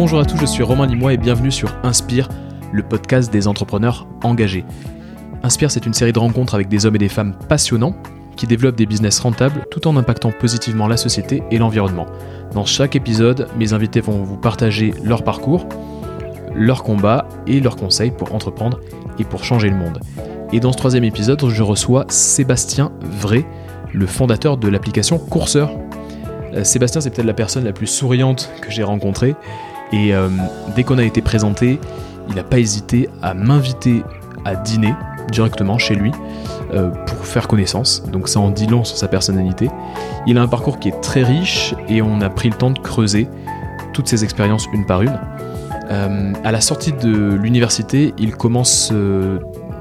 Bonjour à tous, je suis Romain Limois et bienvenue sur Inspire, le podcast des entrepreneurs engagés. Inspire, c'est une série de rencontres avec des hommes et des femmes passionnants qui développent des business rentables tout en impactant positivement la société et l'environnement. Dans chaque épisode, mes invités vont vous partager leur parcours, leurs combats et leurs conseils pour entreprendre et pour changer le monde. Et dans ce troisième épisode, je reçois Sébastien Vrai, le fondateur de l'application Courseur. Euh, Sébastien, c'est peut-être la personne la plus souriante que j'ai rencontrée. Et euh, dès qu'on a été présenté, il n'a pas hésité à m'inviter à dîner directement chez lui euh, pour faire connaissance. Donc ça en dit long sur sa personnalité. Il a un parcours qui est très riche et on a pris le temps de creuser toutes ses expériences une par une. à la sortie de l'université, il commence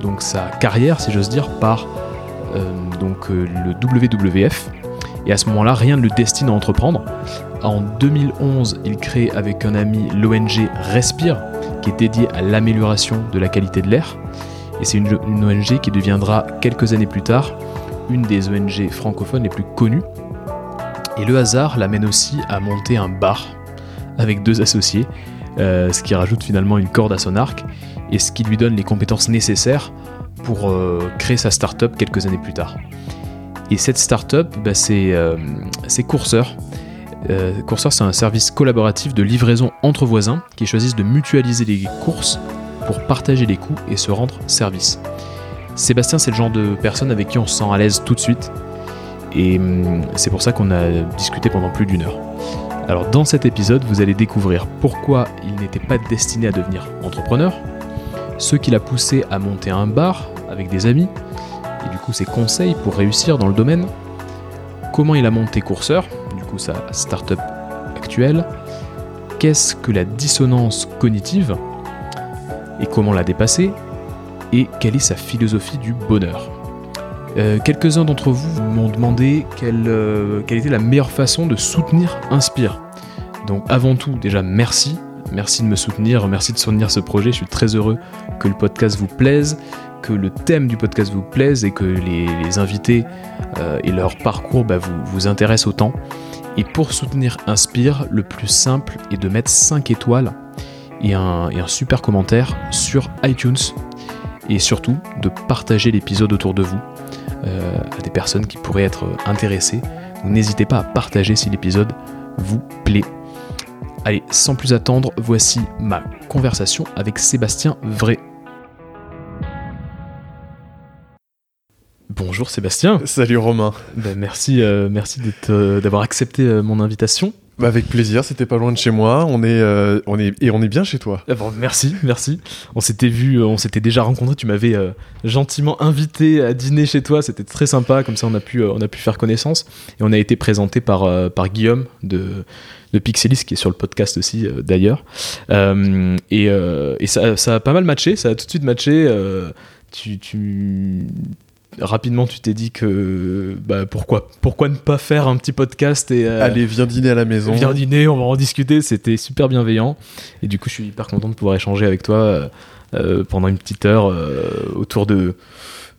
donc sa carrière, si j'ose dire, par donc le WWF, et à ce moment-là, rien ne le destine à entreprendre. En 2011, il crée avec un ami l'ONG Respire, qui est dédiée à l'amélioration de la qualité de l'air. Et c'est une, ONG qui deviendra quelques années plus tard une des ONG francophones les plus connues. Et le hasard l'amène aussi à monter un bar avec deux associés, euh, ce qui rajoute finalement une corde à son arc et ce qui lui donne les compétences nécessaires pour euh, créer sa start-up quelques années plus tard. Et cette startup, bah, c'est euh. Euh, Courseur, c'est un service collaboratif de livraison entre voisins qui choisissent de mutualiser les courses pour partager les coûts et se rendre service. Sébastien, c'est le genre de personne avec qui on se sent à l'aise tout de suite. Et hum, c'est pour ça qu'on a discuté pendant plus d'une heure. Alors dans cet épisode, vous allez découvrir pourquoi il n'était pas destiné à devenir entrepreneur, ce qui l'a poussé à monter un bar avec des amis, et du coup ses conseils pour réussir dans le domaine, comment il a monté Courseur, coup sa startup actuelle, qu'est-ce que la dissonance cognitive et comment la dépasser, et quelle est sa philosophie du bonheur? Euh, quelques-uns d'entre vous m'ont demandé quelle, euh, quelle, était la meilleure façon de soutenir Inspire. Donc avant tout, déjà merci. Merci de me soutenir, merci de soutenir ce projet. Je suis très heureux que le podcast vous plaise que le thème du podcast vous plaise et que les, invités euh, et leur parcours bah, vous, vous intéressent autant. Et pour soutenir Inspire, le plus simple est de mettre 5 étoiles et un, super commentaire sur iTunes. Et surtout de partager l'épisode autour de vous euh, à des personnes qui pourraient être intéressées. N'hésitez pas à partager si l'épisode vous plaît. Allez, sans plus attendre, voici ma conversation avec Sébastien Vrai. Bonjour Sébastien. Salut Romain. Ben, merci, euh, merci euh, d'avoir accepté euh, mon invitation. Bah avec plaisir, c'était pas loin de chez moi. On est, on est et on est bien chez toi. Ah merci, merci. On s'était vu, on s'était déjà rencontré. Tu m'avais gentiment invité à dîner chez toi. C'était très sympa. Comme ça, on a pu, on a pu faire connaissance. Et on a été présenté par, par Guillaume de, de Pixelis, qui est sur le podcast aussi d'ailleurs. et, et ça, ça, a pas mal matché. Ça a tout de suite matché. tu, tu rapidement tu t'es dit que bah, pourquoi pourquoi ne pas faire un petit podcast et euh, allez viens dîner à la maison. viens dîner on va en discuter. C'était super bienveillant. Et du coup je suis hyper content de pouvoir échanger avec toi euh, euh, pendant une petite heure autour de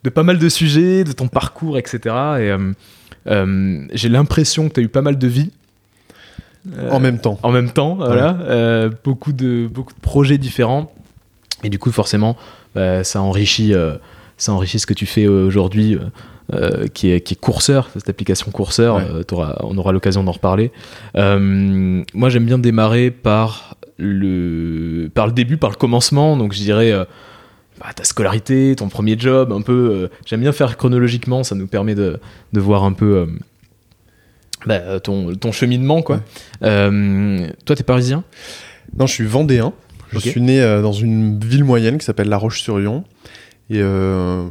de pas mal de sujets de ton parcours etc et j'ai l'impression que tu as eu pas mal de vie en même temps. en même temps voilà. Beaucoup de beaucoup de projets différents. Et du coup forcément bah, ça enrichit ça enrichit ce que tu fais euh, aujourd'hui. Euh, euh, qui, est, qui est courseur, cette application courseur, on aura l'occasion d'en reparler. moi j'aime bien démarrer par le, par le début, par le commencement, donc je dirais bah, ta scolarité, ton premier job, un peu. j'aime bien faire chronologiquement, ça nous permet de, de voir un peu bah, ton, ton, cheminement. Quoi. toi, t'es parisien? Non, je suis vendéen. Je suis né dans une ville moyenne qui s'appelle La Roche-sur-Yon. Et euh,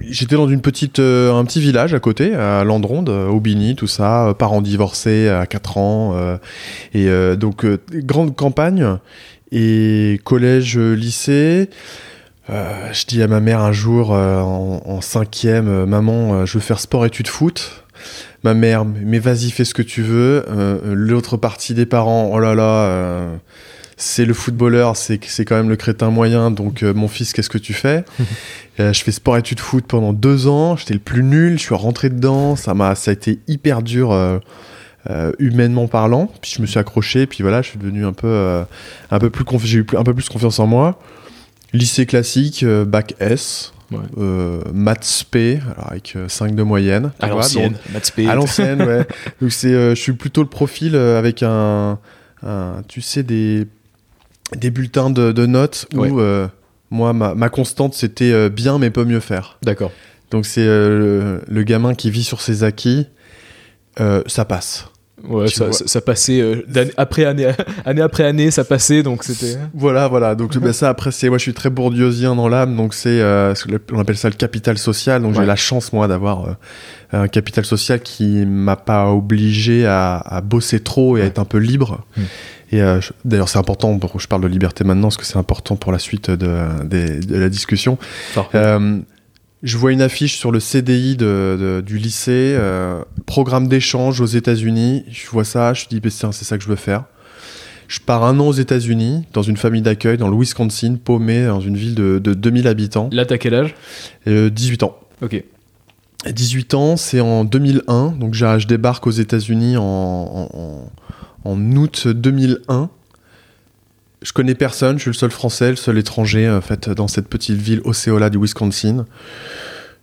j'étais dans une petite, euh, un petit village à côté, à Landronde, euh, Aubigny, tout ça, parents divorcés à 4 ans. et donc, grande campagne et collège, lycée. je dis à ma mère un jour en, cinquième, maman, je veux faire sport études foot. Ma mère, mais vas-y, fais ce que tu veux. L'autre partie des parents, oh là là c'est le footballeur, c'est quand même le crétin moyen, donc euh, mon fils, qu'est-ce que tu fais? Euh, Je fais sport études foot pendant deux ans, j'étais le plus nul, je suis rentré dedans, ça, m'a, ça a été hyper dur euh, humainement parlant. Puis je me suis accroché, puis voilà, je suis devenu un peu, un peu plus j'ai eu un peu plus confiance en moi. Lycée classique, bac S. maths P, avec 5 de moyenne. À l'ancienne, maths P. À l'ancienne, ouais. Donc c'est, je suis plutôt le profil avec un, tu sais, des, des bulletins de, notes où moi, ma, constante, c'était euh, bien, mais pas mieux faire. D'accord. Donc, c'est euh, le, gamin qui vit sur ses acquis, euh, ça passe. Ouais, ça, passait après année, année après année, ça passait, donc c'était. Voilà, voilà. Donc ben, ça, après, c'est moi, je suis très bourdieusien dans l'âme, donc c'est, on appelle ça le capital social. Donc j'ai la chance moi d'avoir un capital social qui m'a pas obligé à, bosser trop et à être un peu libre. Hmm. Et euh, d'ailleurs, c'est important, je parle de liberté maintenant, parce que c'est important pour la suite de, la discussion. Euh, je vois une affiche sur le CDI du lycée, euh, programme d'échange aux États-Unis. Je vois ça, je me dis, c'est ça que je veux faire. Je pars un an aux États-Unis, dans une famille d'accueil, dans le Wisconsin, paumé, dans une ville de, 2000 habitants. Là, t'as quel âge? 18 ans. Ok. 18 ans, c'est en 2001, donc je débarque aux États-Unis en en août 2001. Je connais personne, je suis le seul français, le seul étranger en fait dans cette petite ville Osceola du Wisconsin.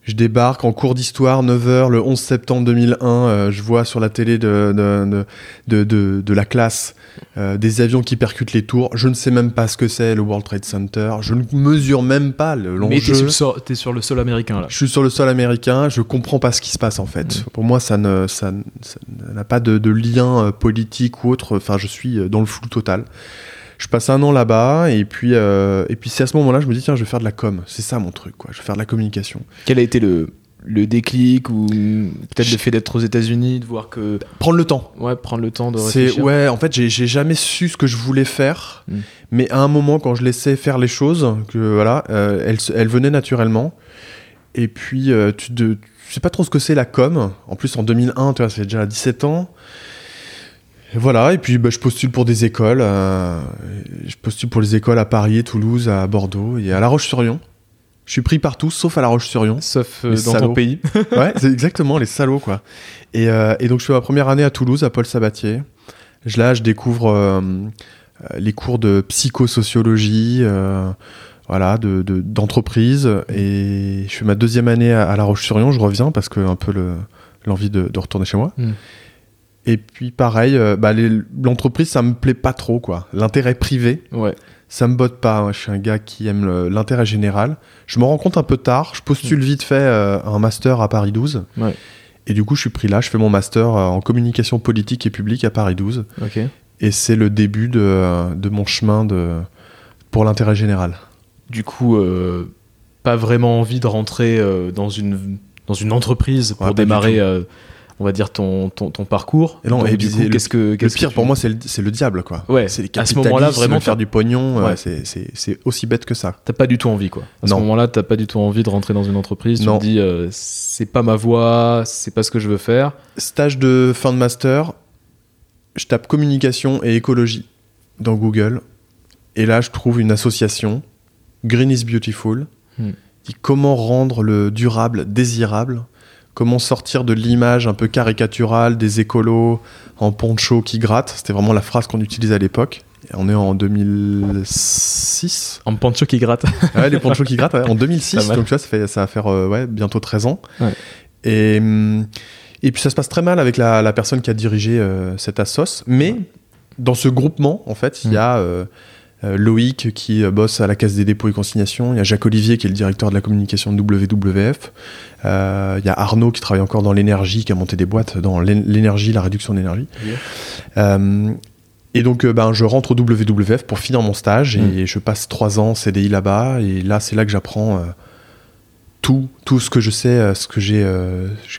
Je débarque en cours d'histoire, 9h, le 11 septembre 2001. Euh, je vois sur la télé de, de, de, de, la classe euh, des avions qui percutent les tours. Je ne sais même pas ce que c'est le World Trade Center. Je ne mesure même pas l'enjeu. Mais tu es, sur le sol américain là. Je suis sur le sol américain. Je comprends pas ce qui se passe en fait. Pour moi, ça n'a ça, n'a pas de, lien euh, politique ou autre. Enfin, je suis dans le flou total je passe un an là-bas et puis euh, et puis c'est à ce moment-là je me dis tiens je vais faire de la com. C'est ça mon truc quoi. Je vais faire de la communication. Quel a été le le déclic ou peut-être le fait d'être aux États-Unis de voir que prendre le temps. Ouais prendre le temps de réfléchir. ouais en fait j'ai jamais su ce que je voulais faire hmm. mais à un moment quand je laissais faire les choses que voilà euh, elles, elles, venaient naturellement. Et puis euh, tu, de, sais pas trop ce que c'est la com. En plus en 2001 tu vois c'est déjà à 17 ans voilà, et puis bah, je postule pour des écoles. Euh, je postule pour les écoles à Paris, Toulouse, à Bordeaux et à La Roche-sur-Yon. Je suis pris partout, sauf à La Roche-sur-Yon. Sauf euh, dans ton pays. ouais, c'est exactement, les salauds, quoi. Et, euh, et, donc je fais ma première année à Toulouse, à Paul Sabatier. Je, là, je découvre les cours de psychosociologie, voilà, d'entreprise. De, et je fais ma deuxième année à, La Roche-sur-Yon. Je reviens parce que un peu l'envie de, de, retourner chez moi. Hmm. Et puis pareil, euh, bah, l'entreprise, ça me plaît pas trop, quoi. L'intérêt privé, ouais. ça me botte pas. Je suis un gars qui aime l'intérêt général. Je me rends compte un peu tard. Je postule vite fait euh, un master à Paris 12. Ouais. Et du coup, je suis pris là. Je fais mon master euh, en communication politique et publique à Paris 12. Et c'est le début de, de, mon chemin de, pour l'intérêt général. Du coup, pas vraiment envie de rentrer dans, une, dans une entreprise pour démarrer on va dire ton, ton, parcours. Et non, et du coup, qu'est-ce que le pire pour moi c'est le, le, diable quoi. Ouais. C'est les à ce moment-là vraiment faire du pognon, ouais. c'est aussi bête que ça. T'as pas du tout envie quoi. À ce moment-là, t'as pas du tout envie de rentrer dans une entreprise. Non. Tu te dis euh, c'est pas ma voie, c'est pas ce que je veux faire. Stage de fin de master, je tape communication et écologie dans Google et là je trouve une association Green is Beautiful. Hmm. Qui comment rendre le durable désirable comment sortir de l'image un peu caricaturale des écolos en poncho qui grattent. C'était vraiment la phrase qu'on utilisait à l'époque. On est en 2006. En poncho qui gratte. ouais, les ponchos qui grattent, en 2006. Donc tu vois, ça, fait, ça va faire euh, ouais, bientôt 13 ans. Et, hum, et puis ça se passe très mal avec la, personne qui a dirigé euh, cette assos. Mais dans ce groupement, en fait, il y a. Euh, Loïc qui euh, bosse à la Caisse des dépôts et consignations, il y a Jacques Olivier qui est le directeur de la communication de WWF, euh, il y a Arnaud qui travaille encore dans l'énergie, qui a monté des boîtes dans l'énergie, la réduction d'énergie. et donc ben, je rentre au WWF pour finir mon stage et mm. je passe trois ans CDI là-bas. Et là c'est là que j'apprends tout, tout ce que je sais, ce que j'ai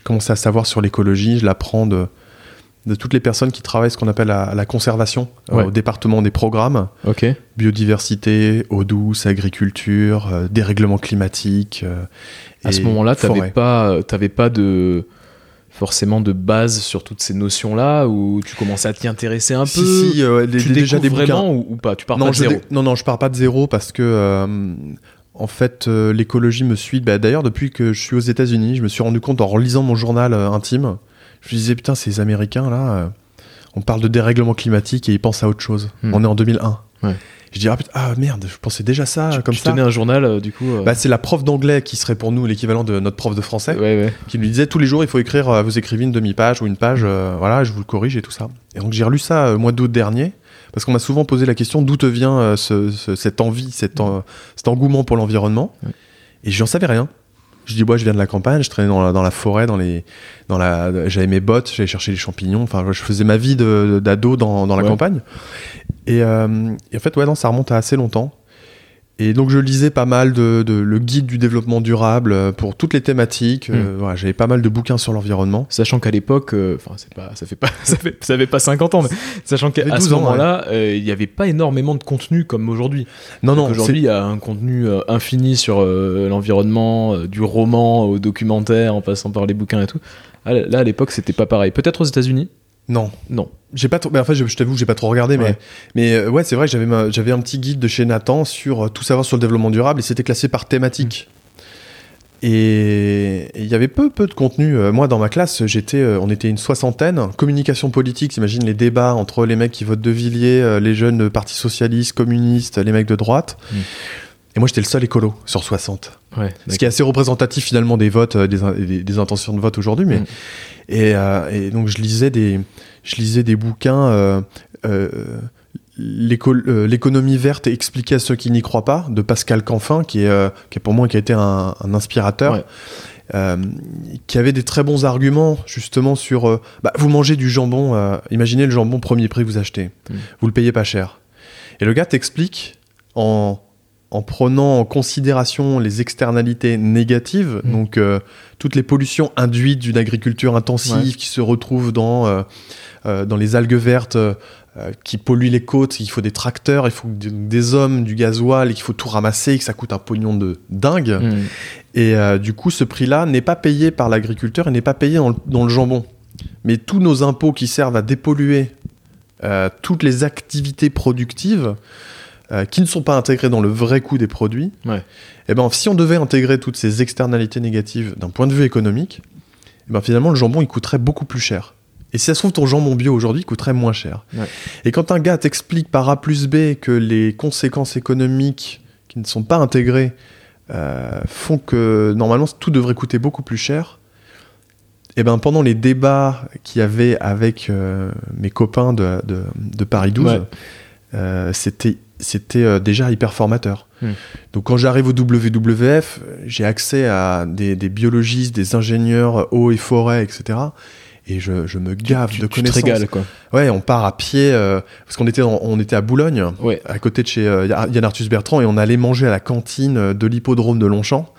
commencé à savoir sur l'écologie, je l'apprends de de toutes les personnes qui travaillent ce qu'on appelle la, la conservation euh, au département des programmes. Biodiversité, eau douce, agriculture, euh, dérèglement climatique. Euh, à ce moment-là, tu n'avais pas, pas de forcément de base sur toutes ces notions-là ou tu commençais à t'y intéresser un peu? Si, si tu déjà des vraiment ou, pas? Tu pars non, pas de zéro Non, non, je pars pas de zéro parce que en fait, l'écologie me suit. Bah, d'ailleurs, depuis que je suis aux États-Unis, je me suis rendu compte en relisant mon journal intime je me disais, putain, ces Américains là, euh, on parle de dérèglement climatique et ils pensent à autre chose. Hmm. On est en 2001. Ouais. Je dis ah, putain, ah, merde, je pensais déjà ça Tu, comme tu ça. tenais un journal, euh, du coup. euh, Bah, c'est la prof d'anglais qui serait pour nous l'équivalent de notre prof de français, ouais, ouais. qui lui disait tous les jours il faut écrire, euh, vous écrivez une demi-page ou une page, voilà, je vous le corrige et tout ça. Et donc j'ai relu ça au mois d'août dernier, parce qu'on m'a souvent posé la question d'où te vient ce- ce- cette envie, cet, en- cet engouement pour l'environnement? Et j'en savais rien. Je dis, moi, je viens de la campagne, je traînais dans la, dans la forêt, dans les, dans la, j'avais mes bottes, j'allais chercher les champignons. Enfin, je faisais ma vie d'ado dans, dans la Ouais. campagne. Et, euh, et en fait, ouais, non, ça remonte à assez longtemps. Et donc, je lisais pas mal de, de- le guide du développement durable euh, pour toutes les thématiques. Mm. Euh, voilà, j'avais pas mal de bouquins sur l'environnement. Sachant qu'à l'époque, euh, enfin, c'est pas, ça fait pas, ça fait, ça fait pas 50 ans, mais sachant qu'à ce 12 ans, moment-là, il n'y avait pas énormément de contenu comme aujourd'hui. Non, non, Aujourd'hui, il y a un contenu infini sur l'environnement, du roman au documentaire, en passant par les bouquins et tout. Ah, Là, à l'époque, c'était pas pareil. Peut-être aux États-unis non. Non. J'ai pas trop, mais en fait, je, je t'avoue, que j'ai pas trop regardé, mais, Ouais. mais euh, ouais, c'est vrai que j'avais, ma- j'avais un petit guide de chez Nathan sur euh, tout savoir sur le développement durable et c'était classé par thématique. Et et il y avait peu, peu de contenu. Euh, moi, dans ma classe, j'étais, on était une soixantaine. Communication politique, t'imagines les débats entre les mecs qui votent De Villiers, les jeunes de Parti Socialiste, communistes, les mecs de droite. Mm. Et moi, j'étais le seul écolo sur 60. Ouais. Ce qui est assez représentatif finalement des votes, euh, des, in- des- des intentions de vote aujourd'hui. Mais Mm. et, euh, et donc je lisais des, je lisais des bouquins. euh, euh, l'éco- L'économie verte expliquée à ceux qui n'y croient pas de Pascal Canfin, qui est, qui est pour moi qui a été un, un inspirateur. Ouais. euh, qui avait des très bons arguments justement sur euh, bah, vous mangez du jambon euh, imaginez le jambon premier prix que vous achetez Mm. vous le payez pas cher et le gars t'explique en en prenant en considération les externalités négatives, Mm. donc euh, toutes les pollutions induites d'une agriculture intensive Ouais. qui se retrouvent dans, euh, euh, dans les algues vertes qui polluent les côtes, il faut des tracteurs, il faut des, hommes, du gasoil, et qu'il faut tout ramasser, et que ça coûte un pognon de dingue. Mm. Et du coup, ce prix-là n'est pas payé par l'agriculteur et n'est pas payé dans le, dans le jambon. Mais tous nos impôts qui servent à dépolluer toutes les activités productives euh, qui ne sont pas intégrées dans le vrai coût des produits, Ouais. eh ben, si on devait intégrer toutes ces externalités négatives d'un point de vue économique, eh ben, finalement, le jambon, il coûterait beaucoup plus cher. Et si ça se trouve, ton jambon bio aujourd'hui coûterait moins cher. Ouais. Et quand un gars t'explique par A plus B que les conséquences économiques qui ne sont pas intégrées euh, font que normalement tout devrait coûter beaucoup plus cher, et ben pendant les débats qu'il y avait avec euh, mes copains de, de- de Paris 12, Ouais. euh, c'était c'était euh, déjà hyper formateur. Hmm. Donc quand j'arrive au WWF, j'ai accès à des, des biologistes, des ingénieurs euh, eau et forêt, etc. Et je, je me gave tu, de tu te connaissances. régales, quoi. Ouais, on part à pied euh, parce qu'on était en- on était à Boulogne, Ouais. à côté de chez euh, Yann Arthus Bertrand, et on allait manger à la cantine de l'hippodrome de Longchamp.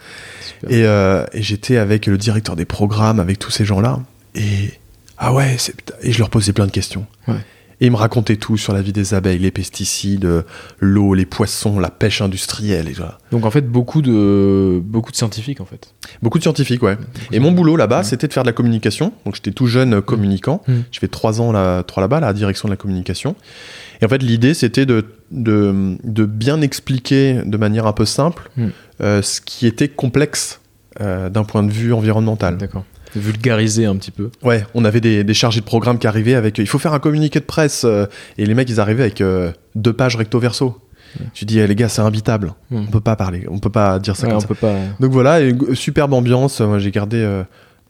Super. Et, euh, et j'étais avec le directeur des programmes, avec tous ces gens-là. Et ah ouais, et je leur posais plein de questions. Ouais. Et ils me racontaient tout sur la vie des abeilles, les pesticides, l'eau, les poissons, la pêche industrielle. Et voilà. Donc en fait, beaucoup de, beaucoup de scientifiques, en fait. Beaucoup de scientifiques, ouais. Et mon boulot là-bas, Ouais. c'était de faire de la communication. Donc j'étais tout jeune euh, communicant. Mm. Je fais trois ans là, trois là-bas, à la direction de la communication. Et en fait, l'idée, c'était de, de, de bien expliquer de manière un peu simple Mm. euh, ce qui était complexe euh, d'un point de vue environnemental. D'accord. Vulgariser un petit peu. Ouais, on avait des, des chargés de programme qui arrivaient avec il faut faire un communiqué de presse euh, et les mecs ils arrivaient avec euh, deux pages recto verso. Tu dis eh, les gars c'est imbitable, Mm. on peut pas parler, on peut pas dire ça Ouais, comme on ça. peut pas. Donc voilà, et superbe ambiance. Moi, j'ai gardé euh,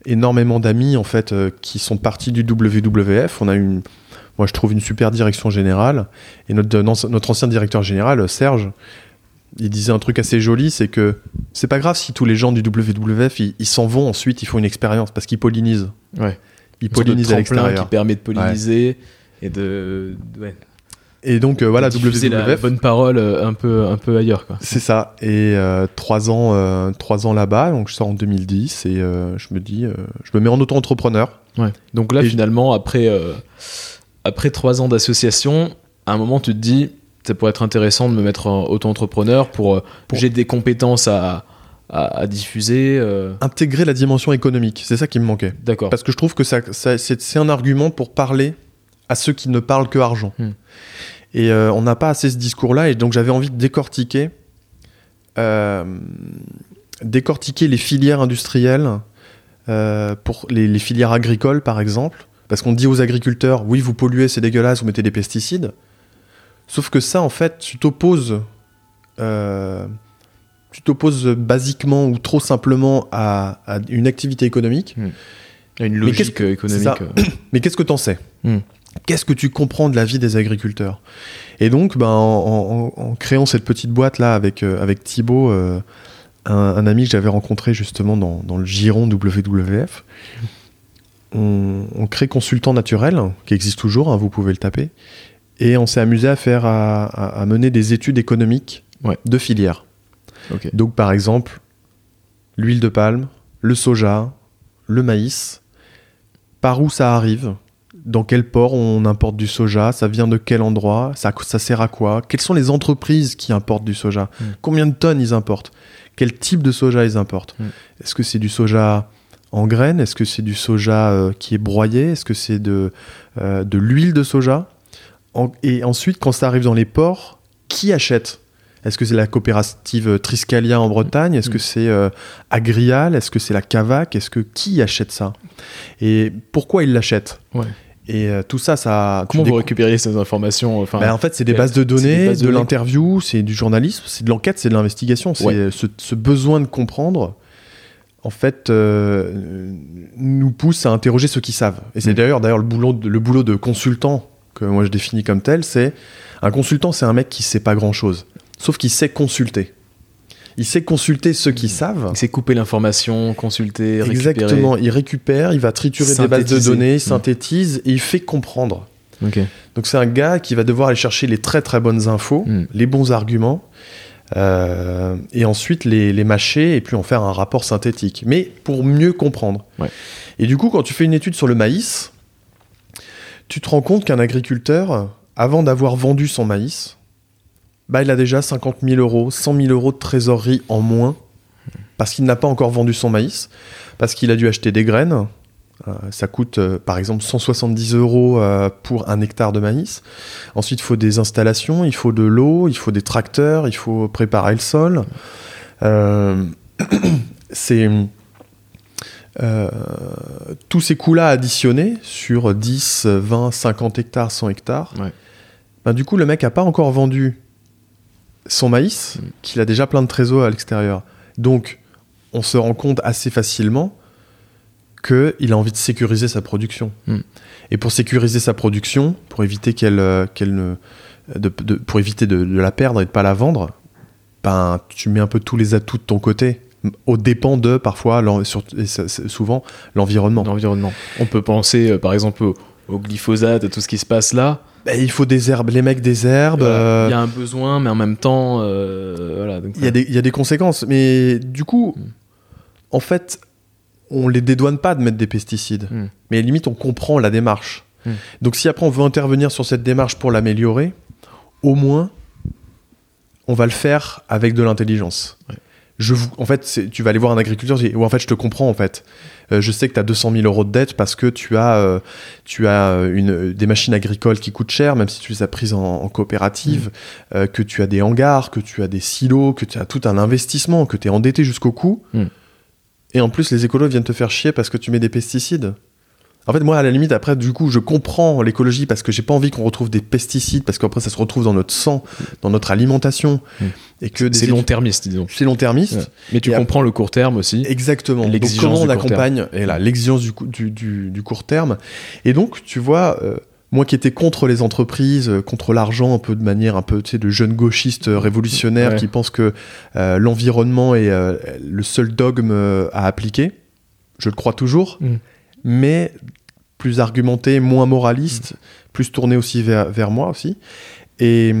énormément d'amis en fait euh, qui sont partis du WWF. On a une, moi je trouve une super direction générale. Et notre, notre ancien directeur général, euh, Serge, il disait un truc assez joli, c'est que c'est pas grave si tous les gens du WWF ils s'en vont ensuite, ils font une expérience parce qu'ils pollinisent. Ouais. Ils pollinisent à l'extérieur. qui permet de polliniser et de, ouais, Et donc euh, voilà, diffuser la WWF. bonne parole euh, un peu, un peu ailleurs, quoi. C'est ça. Et euh, trois ans, trois ans là-bas, donc je sors en 2010 et je me dis, je me mets en auto-entrepreneur. Ouais. Donc là, Et- finalement, après, après trois ans d'association, à un moment, tu te dis, ça pourrait être intéressant de me mettre en auto-entrepreneur pour, euh, Pour- j'ai des compétences à, à, à diffuser. euh, Intégrer la dimension économique, c'est ça qui me manquait. D'accord. Parce que je trouve que ça, ça- c'est un argument pour parler à ceux qui ne parlent que argent. Hmm. Et euh, on n'a pas assez ce discours-là, et donc j'avais envie de décortiquer, euh, décortiquer les filières industrielles, pour les, les filières agricoles par exemple, Parce qu'on dit aux agriculteurs, oui, vous polluez, c'est dégueulasse, vous mettez des pesticides. Sauf que ça, en fait, tu t'opposes. Euh, tu t'opposes basiquement ou trop simplement à, une activité économique. Hmm. À une logique économique. Mais qu'est-ce que tu en sais hmm. Qu'est-ce que tu comprends de la vie des agriculteurs Et donc, ben, en, créant cette petite boîte là avec, euh, avec Thibaut, euh, un, ami que j'avais rencontré justement dans, dans, le giron WWF, on, crée Consultant Naturel, qui existe toujours, hein, vous pouvez le taper, et on s'est amusé à faire à, mener des études économiques de filières. Donc par exemple, l'huile de palme, le soja, le maïs, par où ça arrive, dans quel port on importe du soja, ça vient de quel endroit, ça, ça sert à quoi, quelles sont les entreprises qui importent du soja, hmm. combien de tonnes ils importent, quel type de soja ils importent? Hmm. Est-ce que c'est du soja en graines? Est-ce que c'est du soja euh, qui est broyé? Est-ce que c'est de, euh, de l'huile de soja? Et ensuite, quand ça arrive dans les ports, qui achète? Est-ce que c'est la coopérative Triscalia en Bretagne? Est-ce que mm. c'est euh, Agrial? Est-ce que c'est la Cavac? Est-ce que qui achète ça? Et pourquoi ils l'achètent? Et tout ça, ça. Comment vous récupérez ces informations enfin, ben, En fait, c'est des bases de données, de, l'interview, c'est du journalisme, c'est de l'enquête, c'est de l'investigation. C'est ce, besoin de comprendre en fait, euh, nous pousse à interroger ceux qui savent. Et c'est mm. d'ailleurs, d'ailleurs le boulot, de, le boulot de consultant que moi je définis comme tel, c'est un consultant, c'est un mec qui sait pas grand chose, sauf qu'il sait consulter. Il sait consulter ceux qui mm. savent. Il sait couper l'information, consulter, récupérer. Exactement. Il récupère, il va triturer des bases de données, il mm. synthétise et il fait comprendre. Donc c'est un gars qui va devoir aller chercher les très très bonnes infos, les bons arguments, euh, et ensuite les, mâcher et puis en faire un rapport synthétique, mais pour mieux comprendre. Et du coup, quand tu fais une étude sur le maïs, tu te rends compte qu'un agriculteur, avant d'avoir vendu son maïs, bah, il a déjà 50 000 euros, 100 000 euros de trésorerie en moins, parce qu'il n'a pas encore vendu son maïs, parce qu'il a dû acheter des graines, euh, ça coûte euh, par exemple 170 euros euh, pour un hectare de maïs. Ensuite, il faut des installations, il faut de l'eau, il faut des tracteurs, il faut préparer le sol. c'est tous ces coûts-là additionnés sur 10, 20, 50 hectares, 100 hectares, ben, du coup, le mec n'a pas encore vendu son maïs, mm. qu'il a déjà plein de trésors à l'extérieur. Donc, on se rend compte assez facilement qu'il a envie de sécuriser sa production. Hmm. Et pour sécuriser sa production, pour éviter qu'elle, euh, qu'elle ne, de, pour éviter de, la perdre et de pas la vendre, ben tu mets un peu tous les atouts de ton côté, au dépend de parfois, souvent l'environnement. L'environnement. On peut penser euh, par exemple au, glyphosate, à tout ce qui se passe là. Ben, il faut des herbes, les mecs des herbes. Euh, il y a un besoin, mais en même temps, voilà. Il y, y, a des conséquences, mais du coup, hmm. en fait, on les dédouane pas de mettre des pesticides, hmm. mais limite on comprend la démarche. Hmm. Donc si après on veut intervenir sur cette démarche pour l'améliorer, au moins on va le faire avec de l'intelligence. Je en fait, tu vas aller voir un agriculteur, ou en fait je te comprends en fait. Euh, je sais que tu as 200 000 euros de dette parce que tu as, euh, tu as euh, une, des machines agricoles qui coûtent cher, même si tu les as prises en, coopérative, hmm. que tu as des hangars, que tu as des silos, que tu as tout un investissement, que tu es endetté jusqu'au cou. Et en plus, les écolos viennent te faire chier parce que tu mets des pesticides. En fait, moi, à la limite, après, du coup, je comprends l'écologie parce que j'ai pas envie qu'on retrouve des pesticides parce qu'après, ça se retrouve dans notre sang, dans notre alimentation. Mm. Et que c'est long-termiste, disons. C'est long-termiste. Mais tu comprends le court terme aussi. Exactement. Donc, comment on accompagne et là, l'exigence du, du, du, court terme. Et donc, tu vois, euh, moi qui étais contre les entreprises, euh, contre l'argent, un peu de manière un peu tu sais, de jeune gauchiste euh, révolutionnaire qui pense que euh, l'environnement est le seul dogme à appliquer. Je le crois toujours, mm. Mais plus argumenté, moins moraliste, plus tourné aussi vers, moi aussi. Et,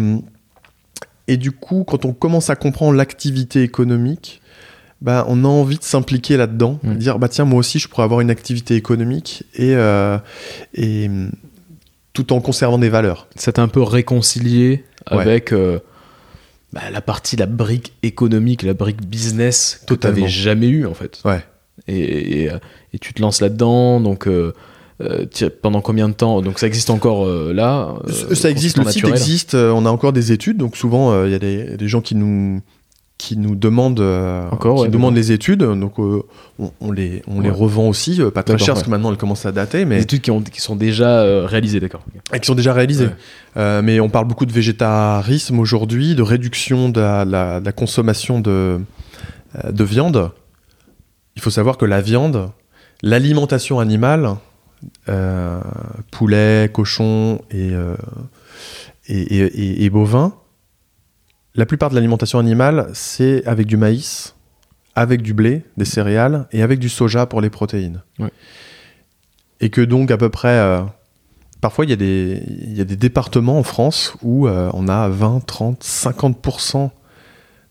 et du coup, quand on commence à comprendre l'activité économique, bah, on a envie de s'impliquer là-dedans, mm. dire bah tiens moi aussi je pourrais avoir une activité économique et, et tout en conservant des valeurs. T'a un peu réconcilié avec euh, bah, la partie, la brique économique, la brique business que tu n'avais jamais eu en fait. Ouais. Et, euh, et, tu te lances là-dedans, donc euh, pendant combien de temps Donc ça existe encore là Ça existe, le site existe, on a encore des études, donc souvent il y a des, des, gens qui nous qui nous demandent, Encore, qui demandent les études. Donc on, les, on les revend aussi, pas très cher parce que maintenant elles commencent à dater. Mais... Des études qui, ont, qui sont déjà réalisées, d'accord. Et qui sont déjà réalisées. mais on parle beaucoup de végétarisme aujourd'hui, de réduction de la, de la consommation de, de viande. Il faut savoir que la viande, l'alimentation animale, euh, poulet, cochon euh, et, et, bovin, la plupart de l'alimentation animale, c'est avec du maïs, avec du blé, des céréales, et avec du soja pour les protéines. Et que donc à peu près... Euh, parfois, il y, a des, il y a des départements en France où on a 20, 30, 50%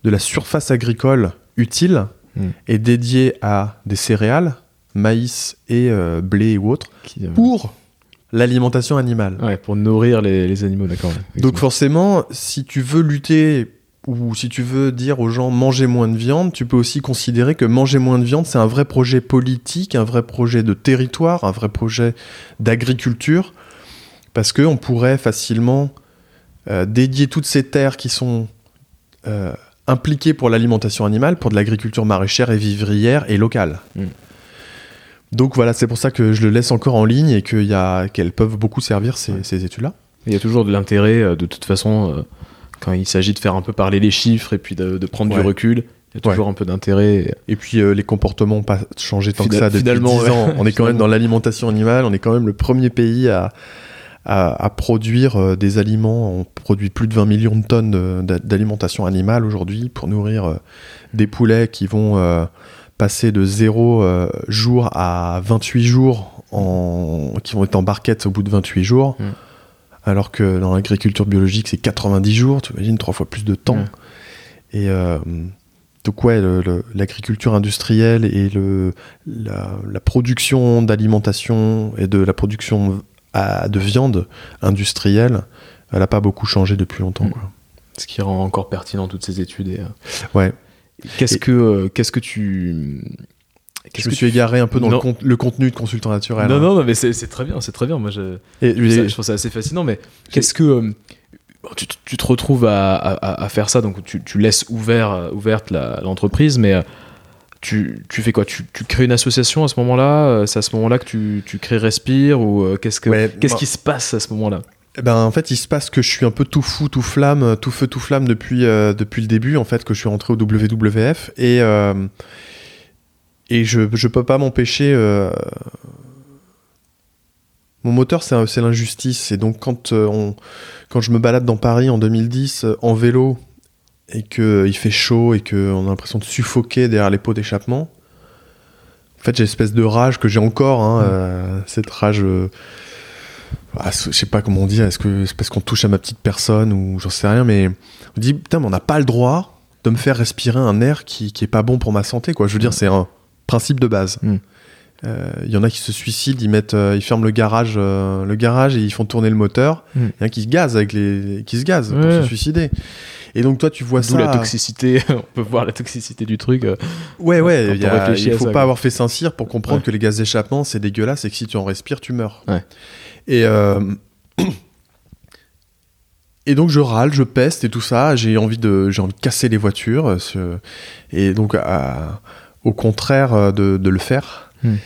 de la surface agricole utile hmm. est dédiée à des céréales, maïs et euh, blé ou autre, euh, pour l'alimentation animale. Ouais, pour nourrir les, animaux, d'accord. Donc forcément, si tu veux lutter ou si tu veux dire aux gens mangez moins de viande, tu peux aussi considérer que manger moins de viande, c'est un vrai projet politique, un vrai projet de territoire, un vrai projet d'agriculture, parce qu'on pourrait facilement euh, dédier toutes ces terres qui sont impliquées pour l'alimentation animale, pour de l'agriculture maraîchère et vivrière et locale. Mm. Donc voilà, c'est pour ça que je le laisse encore en ligne et qu'elles peuvent beaucoup servir ces, études-là. Il y a toujours de l'intérêt, euh, de toute façon, euh, quand il s'agit de faire un peu parler les chiffres et puis de, prendre du recul. Il y a toujours un peu d'intérêt. Et puis euh, les comportements n'ont pas changé tant que ça depuis 10 ans. On est quand même dans l'alimentation animale, on est quand même le premier pays à, à, produire des aliments. On produit plus de 20 millions de tonnes d'alimentation animale aujourd'hui pour nourrir des poulets qui vont passer de 0 euh, jours à 28 jours en... qui vont être en barquette au bout de 28 jours. Mm. Alors que dans l'agriculture biologique, c'est 90 jours, tu imagines, trois fois plus de temps. Mm. Et euh, donc, ouais, l'agriculture industrielle et le, la, production d'alimentation et de la production de viande industrielle, elle n'a pas beaucoup changé depuis longtemps. Mm. Ce qui rend encore pertinent toutes ces études. Et, euh, Ouais. Qu'est-ce que euh, qu'est-ce que tu je me suis égaré un peu dans le, contenu de consultant naturel. Non, hein. non, non, mais c'est très bien, c'est très bien. Moi, je, je, trouve ça assez fascinant. Mais qu'est-ce que euh, tu, tu, te retrouves à, à, faire ça Donc, tu, tu laisses ouvert, ouverte l'entreprise, mais euh, tu, tu, fais quoi? Tu, tu, crées une association à ce moment-là? C'est à ce moment-là que tu, tu crées Respire ou qu'est-ce que qu'est-ce qui se passe à ce moment-là? Ben, en fait, il se passe que je suis un peu tout fou, tout flamme, tout feu, tout flamme depuis, euh, depuis le début, en fait, que je suis rentré au WWF. Et, euh, et je ne peux pas m'empêcher. Euh, mon moteur, c'est l'injustice. Et donc, quand, on, quand je me balade dans Paris en 2010 en vélo et qu'il fait chaud et qu'on a l'impression de suffoquer derrière les pots d'échappement, en fait, j'ai une espèce de rage que j'ai encore, hein, mmh. cette rage ah, je sais pas comment dire, est-ce que c'est parce qu'on touche à ma petite personne ou j'en sais rien, mais on dit putain, mais on n'a pas le droit de me faire respirer un air qui, qui est pas bon pour ma santé, quoi. Je veux dire, c'est un principe de base. Il mm. euh, y en a qui se suicident, ils mettent, euh, ils ferment le garage, euh, le garage et ils font tourner le moteur. Il mm. y en a qui se gazent avec les, qui se gazent pour se suicider. Et donc toi, tu vois ça. la toxicité. on peut voir la toxicité du truc. ouais, ouais. il faut pas avoir fait Saint-Cyr pour comprendre que les gaz d'échappement c'est dégueulasse et que si tu en respires, tu meurs. Ouais. Et, euh, et donc je râle, je peste et tout ça. J'ai envie de, j'ai envie de casser les voitures. Et donc, au contraire euh, de, de le faire. Hmm.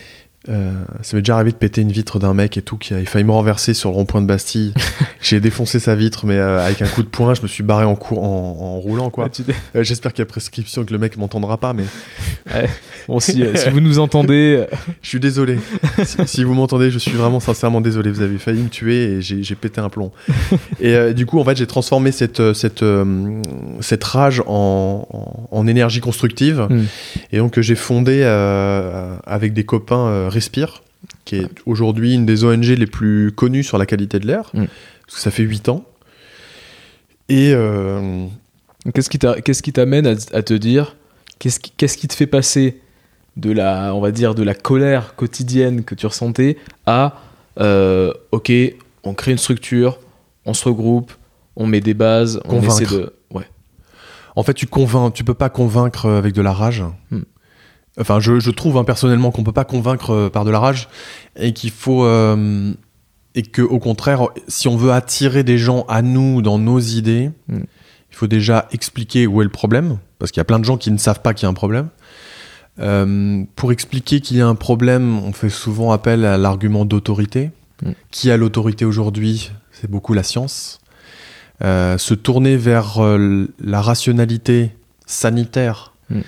Euh, ça m'est déjà arrivé de péter une vitre d'un mec et tout qui a failli me renverser sur le rond-point de Bastille. J'ai défoncé sa vitre, mais euh, avec un coup de poing, je me suis barré en, cours, en, roulant quoi. Euh, j'espère qu'il y a prescription que le mec m'entendra pas, mais bon, si, si, vous nous entendez, je suis désolé. si, vous m'entendez, je suis vraiment sincèrement désolé. Vous avez failli me tuer et j'ai pété un plomb. et du coup, en fait, j'ai transformé cette cette cette rage en, en, énergie constructive, hmm. et donc j'ai fondé avec des copains Respire, qui est aujourd'hui une des ONG les plus connues sur la qualité de l'air, mm. parce que ça fait 8 ans. Et euh, qu'est-ce qui t'amène à, te dire qu'est-ce qui, te fait passer de la, on va dire, de la colère quotidienne que tu ressentais à euh, ok, on crée une structure, on se regroupe, on met des bases, on essaie de, ouais. En fait, tu convaincs, tu peux pas convaincre avec de la rage. Mm. Enfin, je, trouve hein, personnellement qu'on peut pas convaincre euh, par de la rage et qu'il faut euh, et que au contraire, si on veut attirer des gens à nous dans nos idées, mm. il faut déjà expliquer où est le problème, parce qu'il y a plein de gens qui ne savent pas qu'il y a un problème. Euh, pour expliquer qu'il y a un problème, on fait souvent appel à l'argument d'autorité. Mm. Qui a l'autorité aujourd'hui C'est beaucoup la science. Euh, se tourner vers euh, la rationalité sanitaire, mm.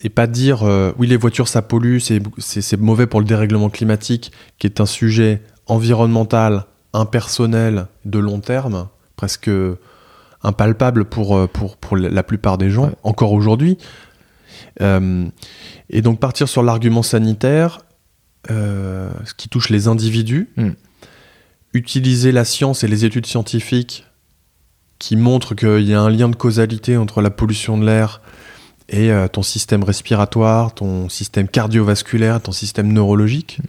Et pas dire oui les voitures ça pollue, c'est mauvais pour le dérèglement climatique, qui est un sujet environnemental, impersonnel, de long terme, presque impalpable pour, pour, pour la plupart des gens, encore aujourd'hui. Euh, et donc partir sur l'argument sanitaire, euh, ce qui touche les individus, hmm. utiliser la science et les études scientifiques qui montrent qu'il y a un lien de causalité entre la pollution de l'air et euh, ton système respiratoire, ton système cardiovasculaire, ton système neurologique.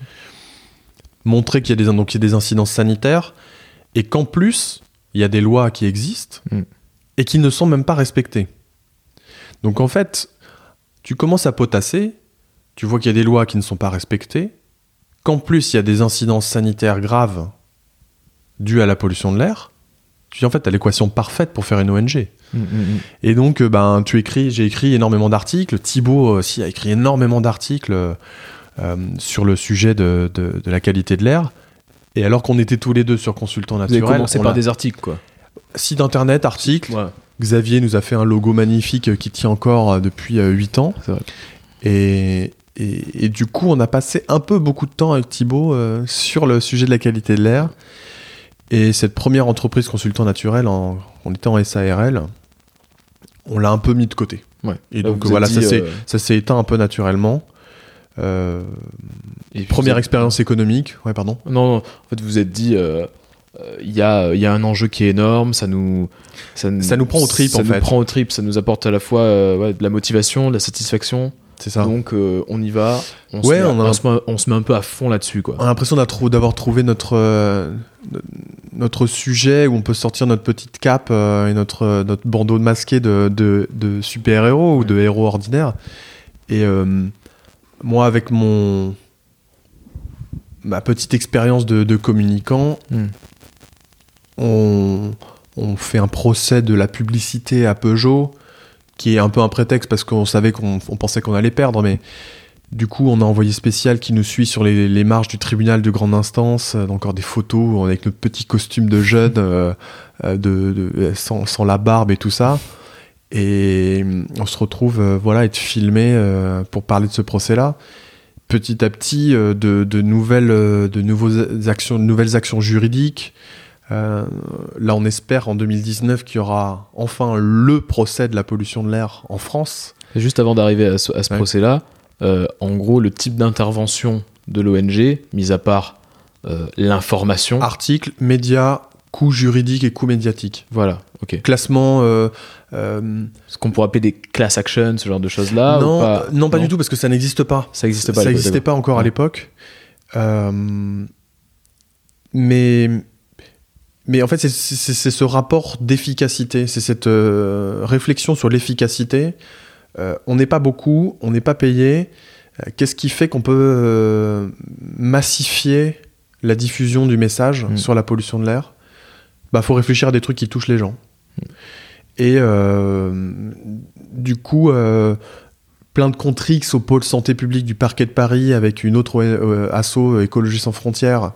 Montrer qu'il y, a des, donc, il y a des incidences sanitaires et qu'en plus, il y a des lois qui existent hmm. et qui ne sont même pas respectées. Donc en fait, tu commences à potasser, tu vois qu'il y a des lois qui ne sont pas respectées, qu'en plus il y a des incidences sanitaires graves dues à la pollution de l'air, tu dis en fait, tu as l'équation parfaite pour faire une ONG. Mm, mm, mm. Et donc, euh, ben, tu écris, j'ai écrit énormément d'articles, Thibaut aussi a écrit énormément d'articles euh, sur le sujet de, la qualité de l'air. Et alors qu'on était tous les deux sur Consultant Naturel. Vous avez commencé par des articles, quoi. Site internet, articles. Xavier nous a fait un logo magnifique euh, qui tient encore euh, depuis 8 euh, ans. Et, et, du coup, on a passé un peu beaucoup de temps avec Thibaut sur le sujet de la qualité de l'air. Et cette première entreprise consultant naturel, en, on était en SARL, on l'a un peu mis de côté. Et donc voilà, ça s'est éteint un peu naturellement. première expérience économique, ouais, pardon. Non, en fait, vous êtes dit, il y, a, y, a, un enjeu qui est énorme, ça nous, ça, nous prend au trip ça en nous prend au trip, ça nous apporte à la fois euh, de la motivation, de la satisfaction. C'est ça. Donc euh, on y va, on, ouais, se, met, on, se met, on, se met, un peu à fond là-dessus. Quoi. On a l'impression d'avoir trouvé notre, euh, notre sujet où on peut sortir notre petite cape et notre, notre bandeau masqué de, de, de super-héros ou de héros ordinaires. Et moi, avec mon ma petite expérience de, de communicant, hmm on, fait un procès de la publicité à Peugeot, qui est un peu un prétexte parce qu'on savait qu'on pensait qu'on allait perdre, mais du coup, on a envoyé spécial qui nous suit sur les, marges du tribunal de grande instance, euh, encore des photos avec notre petit costume de jeune, euh, euh, de, sans, la barbe et tout ça. Et on se retrouve, voilà, être filmé pour parler de ce procès-là. Petit à petit, de, nouvelles, de actions, de nouvelles actions juridiques, euh, là, on espère en 2019 qu'il y aura enfin le procès de la pollution de l'air en France. juste avant d'arriver à ce, procès-là, euh, en gros, le type d'intervention de l'ONG, mis à part euh, l'information. Article, médias, coûts juridiques et coûts médiatiques. Voilà, ok. Classement. ce qu'on pourrait appeler des class actions, ce genre de choses-là Non, pas, non, pas du tout, parce que ça n'existe pas. Ça n'existe pas. Ça n'existait pas encore à l'époque. mais mais en fait, c'est ce rapport d'efficacité, c'est cette euh, réflexion sur l'efficacité. Euh, on n'est pas beaucoup, on n'est pas payé. Euh, qu'est-ce qui fait qu'on peut massifier la diffusion du message mm. sur la pollution de l'air? Bah, faut réfléchir à des trucs qui touchent les gens. Mm. Et du coup, plein de contrix au pôle santé publique du parquet de Paris avec une autre asso Écologie sans frontières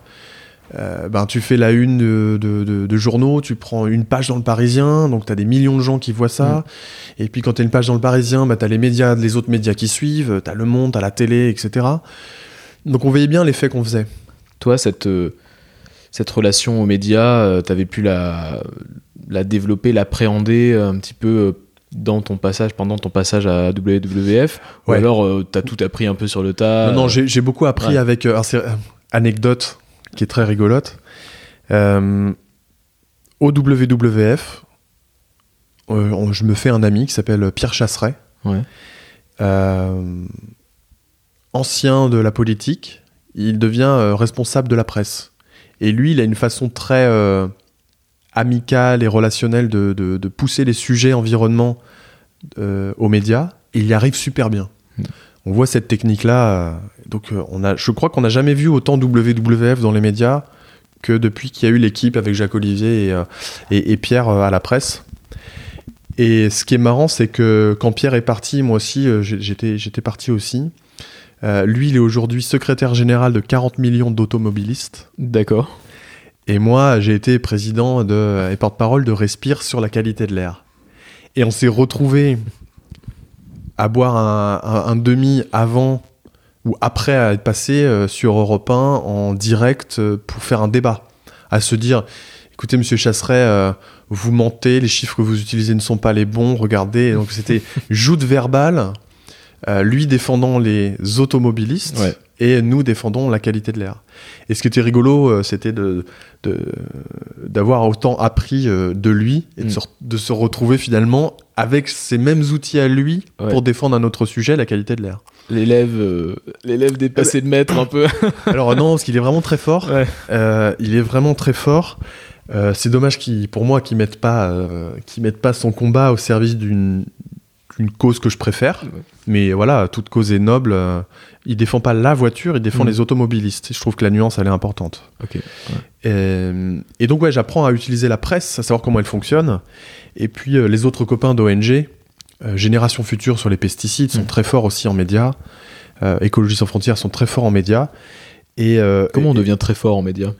euh, ben, tu fais la une de, journaux, tu prends une page dans le Parisien, donc tu as des millions de gens qui voient ça. Mm. Et puis quand tu as une page dans le Parisien, ben, tu as les médias, les autres médias qui suivent, tu as Le Monde, tu as la télé, etc. Donc on voyait bien l'effet qu'on faisait. Toi, cette, euh, cette relation aux médias, euh, tu avais pu la, la développer, l'appréhender un petit peu dans ton passage, pendant ton passage à WWF Ou alors tu as tout appris un peu sur le tas Non, non j'ai beaucoup appris avec... anecdote qui est très rigolote. Euh, au WWF, euh, je me fais un ami qui s'appelle Pierre Chasseret. Euh, ancien de la politique, il devient responsable de la presse. Et lui, il a une façon très amicale et relationnelle de, pousser les sujets environnement aux médias. il y arrive super bien. On voit cette technique-là. Euh, donc, euh, on a, je crois qu'on n'a jamais vu autant WWF dans les médias que depuis qu'il y a eu l'équipe avec Jacques Olivier et, euh, Pierre à la presse. Et ce qui est marrant, c'est que quand Pierre est parti, moi aussi, j'étais, j'étais parti aussi. Euh, lui, il est aujourd'hui secrétaire général de 40 millions d'automobilistes. D'accord. Et moi, j'ai été président de, et porte-parole de Respire sur la qualité de l'air. Et on s'est retrouvé à boire un, demi avant ou après être passé euh, sur Europe 1 en direct pour faire un débat. À se dire, écoutez, monsieur Chasseret, vous mentez, les chiffres que vous utilisez ne sont pas les bons, regardez. Donc c'était joute verbale, euh, lui défendant les automobilistes et nous défendons la qualité de l'air. Et ce qui était rigolo, euh, c'était de, d'avoir autant appris euh, de lui et mm. de, se, retrouver finalement avec ces mêmes outils à lui pour défendre un autre sujet, la qualité de l'air. L'élève, l'élève dépassé de maître un peu. Alors non, parce qu'il est vraiment très fort. il est vraiment très fort. Euh, c'est dommage qu'ils, pour moi, qu'ils mettent pas, euh, mettent pas son combat au service d'une cause que je préfère. Mais voilà, toute cause est noble. Euh, il défend pas la voiture, il défend mm. les automobilistes. Je trouve que la nuance, elle est importante. Et, donc, ouais, j'apprends à utiliser la presse, à savoir comment elle fonctionne. Et puis, les autres copains d'ONG, Génération Future sur les pesticides, sont mm. très forts aussi en médias. Écologie sans frontières sont très forts en médias. Et, comment on devient très fort en médias?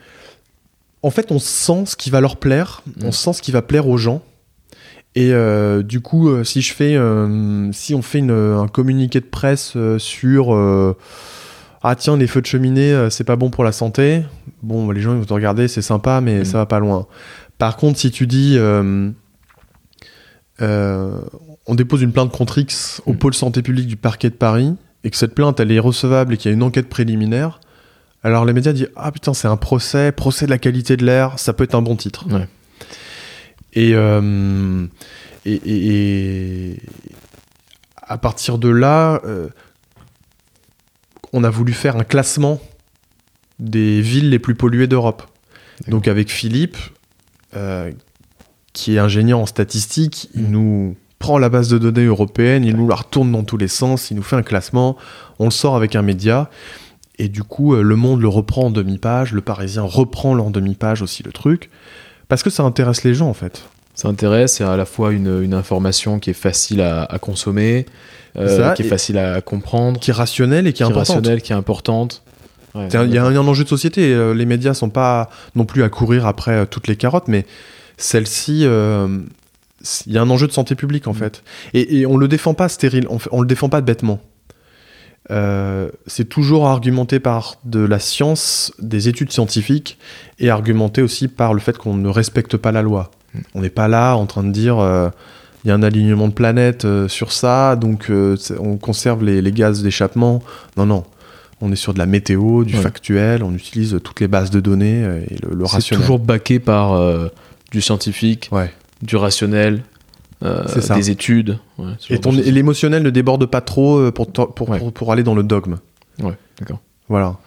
En fait, on sent ce qui va leur plaire, on mm. sent ce qui va plaire aux gens. Et euh, du coup, euh, si je fais, euh, si on fait un communiqué de presse sur ah tiens les feux de cheminée c'est pas bon pour la santé, bon les gens ils vont te regarder c'est sympa mais mm. ça va pas loin. Par contre, si tu dis on dépose une plainte contre X au mm. pôle santé publique du parquet de Paris et que cette plainte elle est recevable et qu'il y a une enquête préliminaire, alors les médias disent ah putain c'est un procès, procès de la qualité de l'air, ça peut être un bon titre. Euh, et, et, à partir de là, euh, on a voulu faire un classement des villes les plus polluées d'Europe. Donc avec Philippe, euh, qui est ingénieur en statistique, il mm. nous prend la base de données européenne, il nous la retourne dans tous les sens, il nous fait un classement, on le sort avec un média. Et du coup, Le Monde le reprend en demi-page, Le Parisien reprend en demi-page aussi le truc, parce que ça intéresse les gens en fait. Ça intéresse, c'est à la fois une, information qui est facile à, consommer, euh, qui est facile à comprendre, qui est rationnelle et qui est, importante. Rationnelle, qui est importante. Il y a un, enjeu de société. Euh, les médias sont pas non plus à courir après toutes les carottes, mais celle-ci, il y a un enjeu de santé publique en mm. fait. Et, et on le défend pas stérile, on, on le défend pas bêtement. Euh, c'est toujours argumenté par de la science, des études scientifiques, et argumenté aussi par le fait qu'on ne respecte pas la loi. Hmm. On n'est pas là en train de dire euh, il y a un alignement de planètes euh, sur ça, donc on conserve les, gaz d'échappement. Non, non. On est sur de la météo, du factuel, on utilise toutes les bases de données et le, le rationnel. C'est toujours baqué par du scientifique, du rationnel, euh, des études. et, l'émotionnel ne déborde pas trop euh, pour, pour, pour, aller dans le dogme. Ouais, d'accord. Voilà.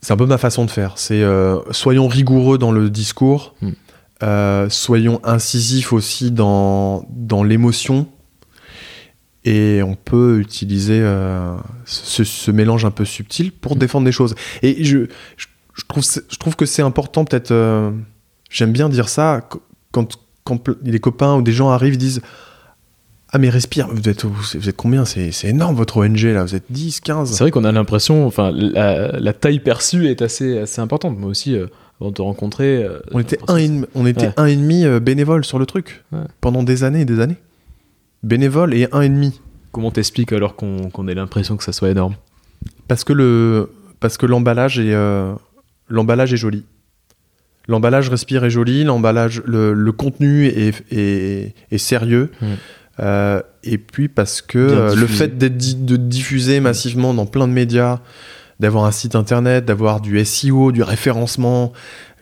C'est un peu ma façon de faire. C'est euh, soyons rigoureux dans le discours, hmm. soyons incisifs aussi dans, dans l'émotion. Et on peut utiliser ce, ce, mélange un peu subtil pour hmm. défendre des choses. Et je, je, je trouve, je trouve que c'est important, peut-être. J'aime bien dire ça quand quand les copains ou des gens arrivent, disent ah mais respire, vous êtes, vous êtes combien? C'est, énorme votre ONG là, vous êtes 10, 15 C'est vrai qu'on a l'impression, enfin la, taille perçue est assez, assez importante. Moi aussi, euh, avant de te rencontrer... Euh, on était, un, et, on était un et demi euh, bénévole sur le truc, pendant des années et des années. Bénévole et un et demi. Comment t'expliques alors qu'on, ait l'impression que ça soit énorme? Parce que, le, parce que l'emballage, est, l'emballage est joli. L'emballage respire est joli, l'emballage, le, contenu est, sérieux. Mm. Euh, et puis parce que euh, le fait d'être de diffuser massivement dans plein de médias, d'avoir un site internet, d'avoir du SEO, du référencement.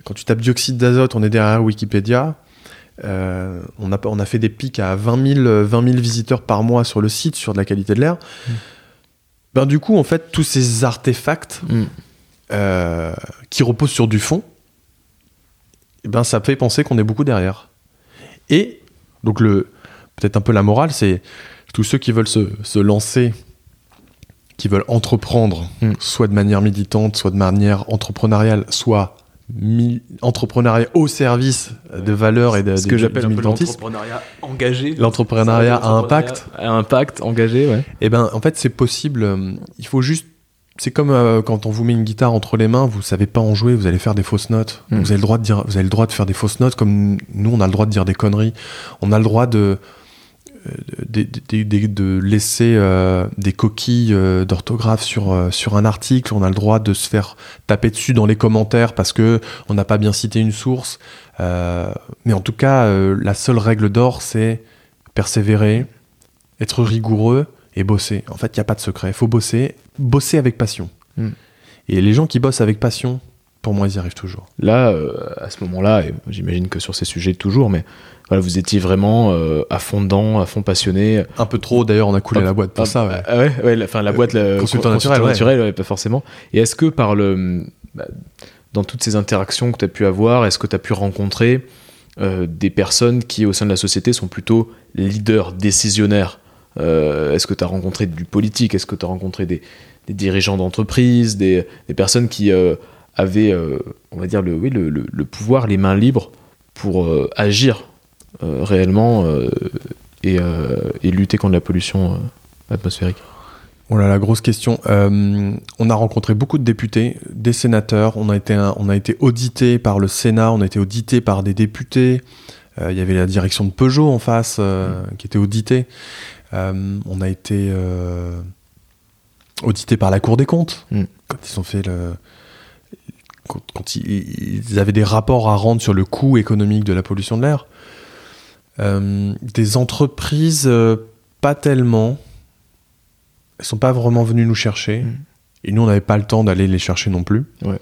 Quand tu tapes dioxyde d'azote, on est derrière Wikipédia. Euh, on, a, on a fait des pics à 20 000, 20 000 visiteurs par mois sur le site sur de la qualité de l'air. Mm. Ben, du coup, en fait, tous ces artefacts mm. qui reposent sur du fond, eh ben, ça fait penser qu'on est beaucoup derrière. Et, donc, le, peut-être un peu la morale, c'est tous ceux qui veulent se, lancer, qui veulent entreprendre, hmm. soit de manière militante, soit de manière entrepreneuriale, soit entrepreneuriat au service de valeurs et de ce que j'appelle l'entrepreneuriat engagé. L'entrepreneuriat à impact. à impact engagé ouais. Et eh ben en fait c'est possible euh, il faut juste c'est comme euh, quand on vous met une guitare entre les mains vous savez pas en jouer vous allez faire des fausses notes hmm. vous avez le droit de dire vous avez le droit de faire des fausses notes comme nous on a le droit de dire des conneries on a le droit de de, laisser euh, des coquilles euh, d'orthographe sur, euh, sur un article, on a le droit de se faire taper dessus dans les commentaires parce que on n'a pas bien cité une source. mais en tout cas, la seule règle d'or, c'est persévérer, être rigoureux et bosser. En fait, il n'y a pas de secret. Il faut bosser, bosser avec passion. Hmm. Et les gens qui bossent avec passion, pour moi, ils y arrivent toujours. Là, à ce moment-là, et j'imagine que sur ces sujets toujours, mais voilà, vous étiez vraiment euh, à fond dedans, à fond passionné. Un peu trop, d'ailleurs, on a coulé la boîte pour ça. Ouais, ah ouais, ouais, la, enfin, la boîte, le consultant, naturel, naturel pas forcément. Et est-ce que par le, bah, dans toutes ces interactions que tu as pu avoir, est-ce que tu as pu rencontrer euh, des personnes qui, au sein de la société, sont plutôt leaders, décisionnaires euh, Est-ce que tu as rencontré du politique? Est-ce que tu as rencontré des, dirigeants d'entreprise, des, personnes qui avaient, on va dire, le, oui, le, pouvoir, les mains libres pour agir euh, réellement euh, euh, et, lutter contre la pollution atmosphérique? La grosse question. on a rencontré beaucoup de députés, des sénateurs. On a été, on a été audité par le Sénat, on a été audité par des députés. Il y avait la direction de Peugeot en face qui était auditée. On a été audité par la Cour des comptes mm. quand ils ont fait le. quand ils, avaient des rapports à rendre sur le coût économique de la pollution de l'air. Euh, des entreprises, euh, pas tellement. Elles sont pas vraiment venues nous chercher. Mm. Et nous, on n'avait pas le temps d'aller les chercher non plus. Ouais.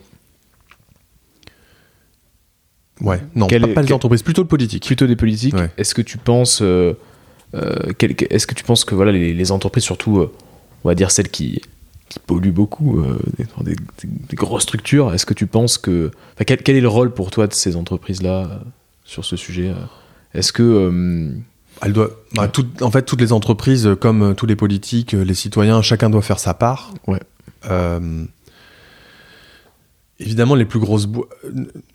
Ouais, non, pas, les entreprises, plutôt le politique. Plutôt des politiques. Est-ce que tu penses, euh, est-ce que tu penses que voilà les, entreprises, surtout, on va dire celles qui, qui polluent beaucoup, des, grosses structures, est-ce que tu penses que, quel, quel, est le rôle pour toi de ces entreprises-là sur ce sujet est-ce que. Euh, Elle doit, bah, en fait, toutes les entreprises, comme euh, tous les politiques, euh, les citoyens, chacun doit faire sa part. Ouais. Évidemment, les plus grosses.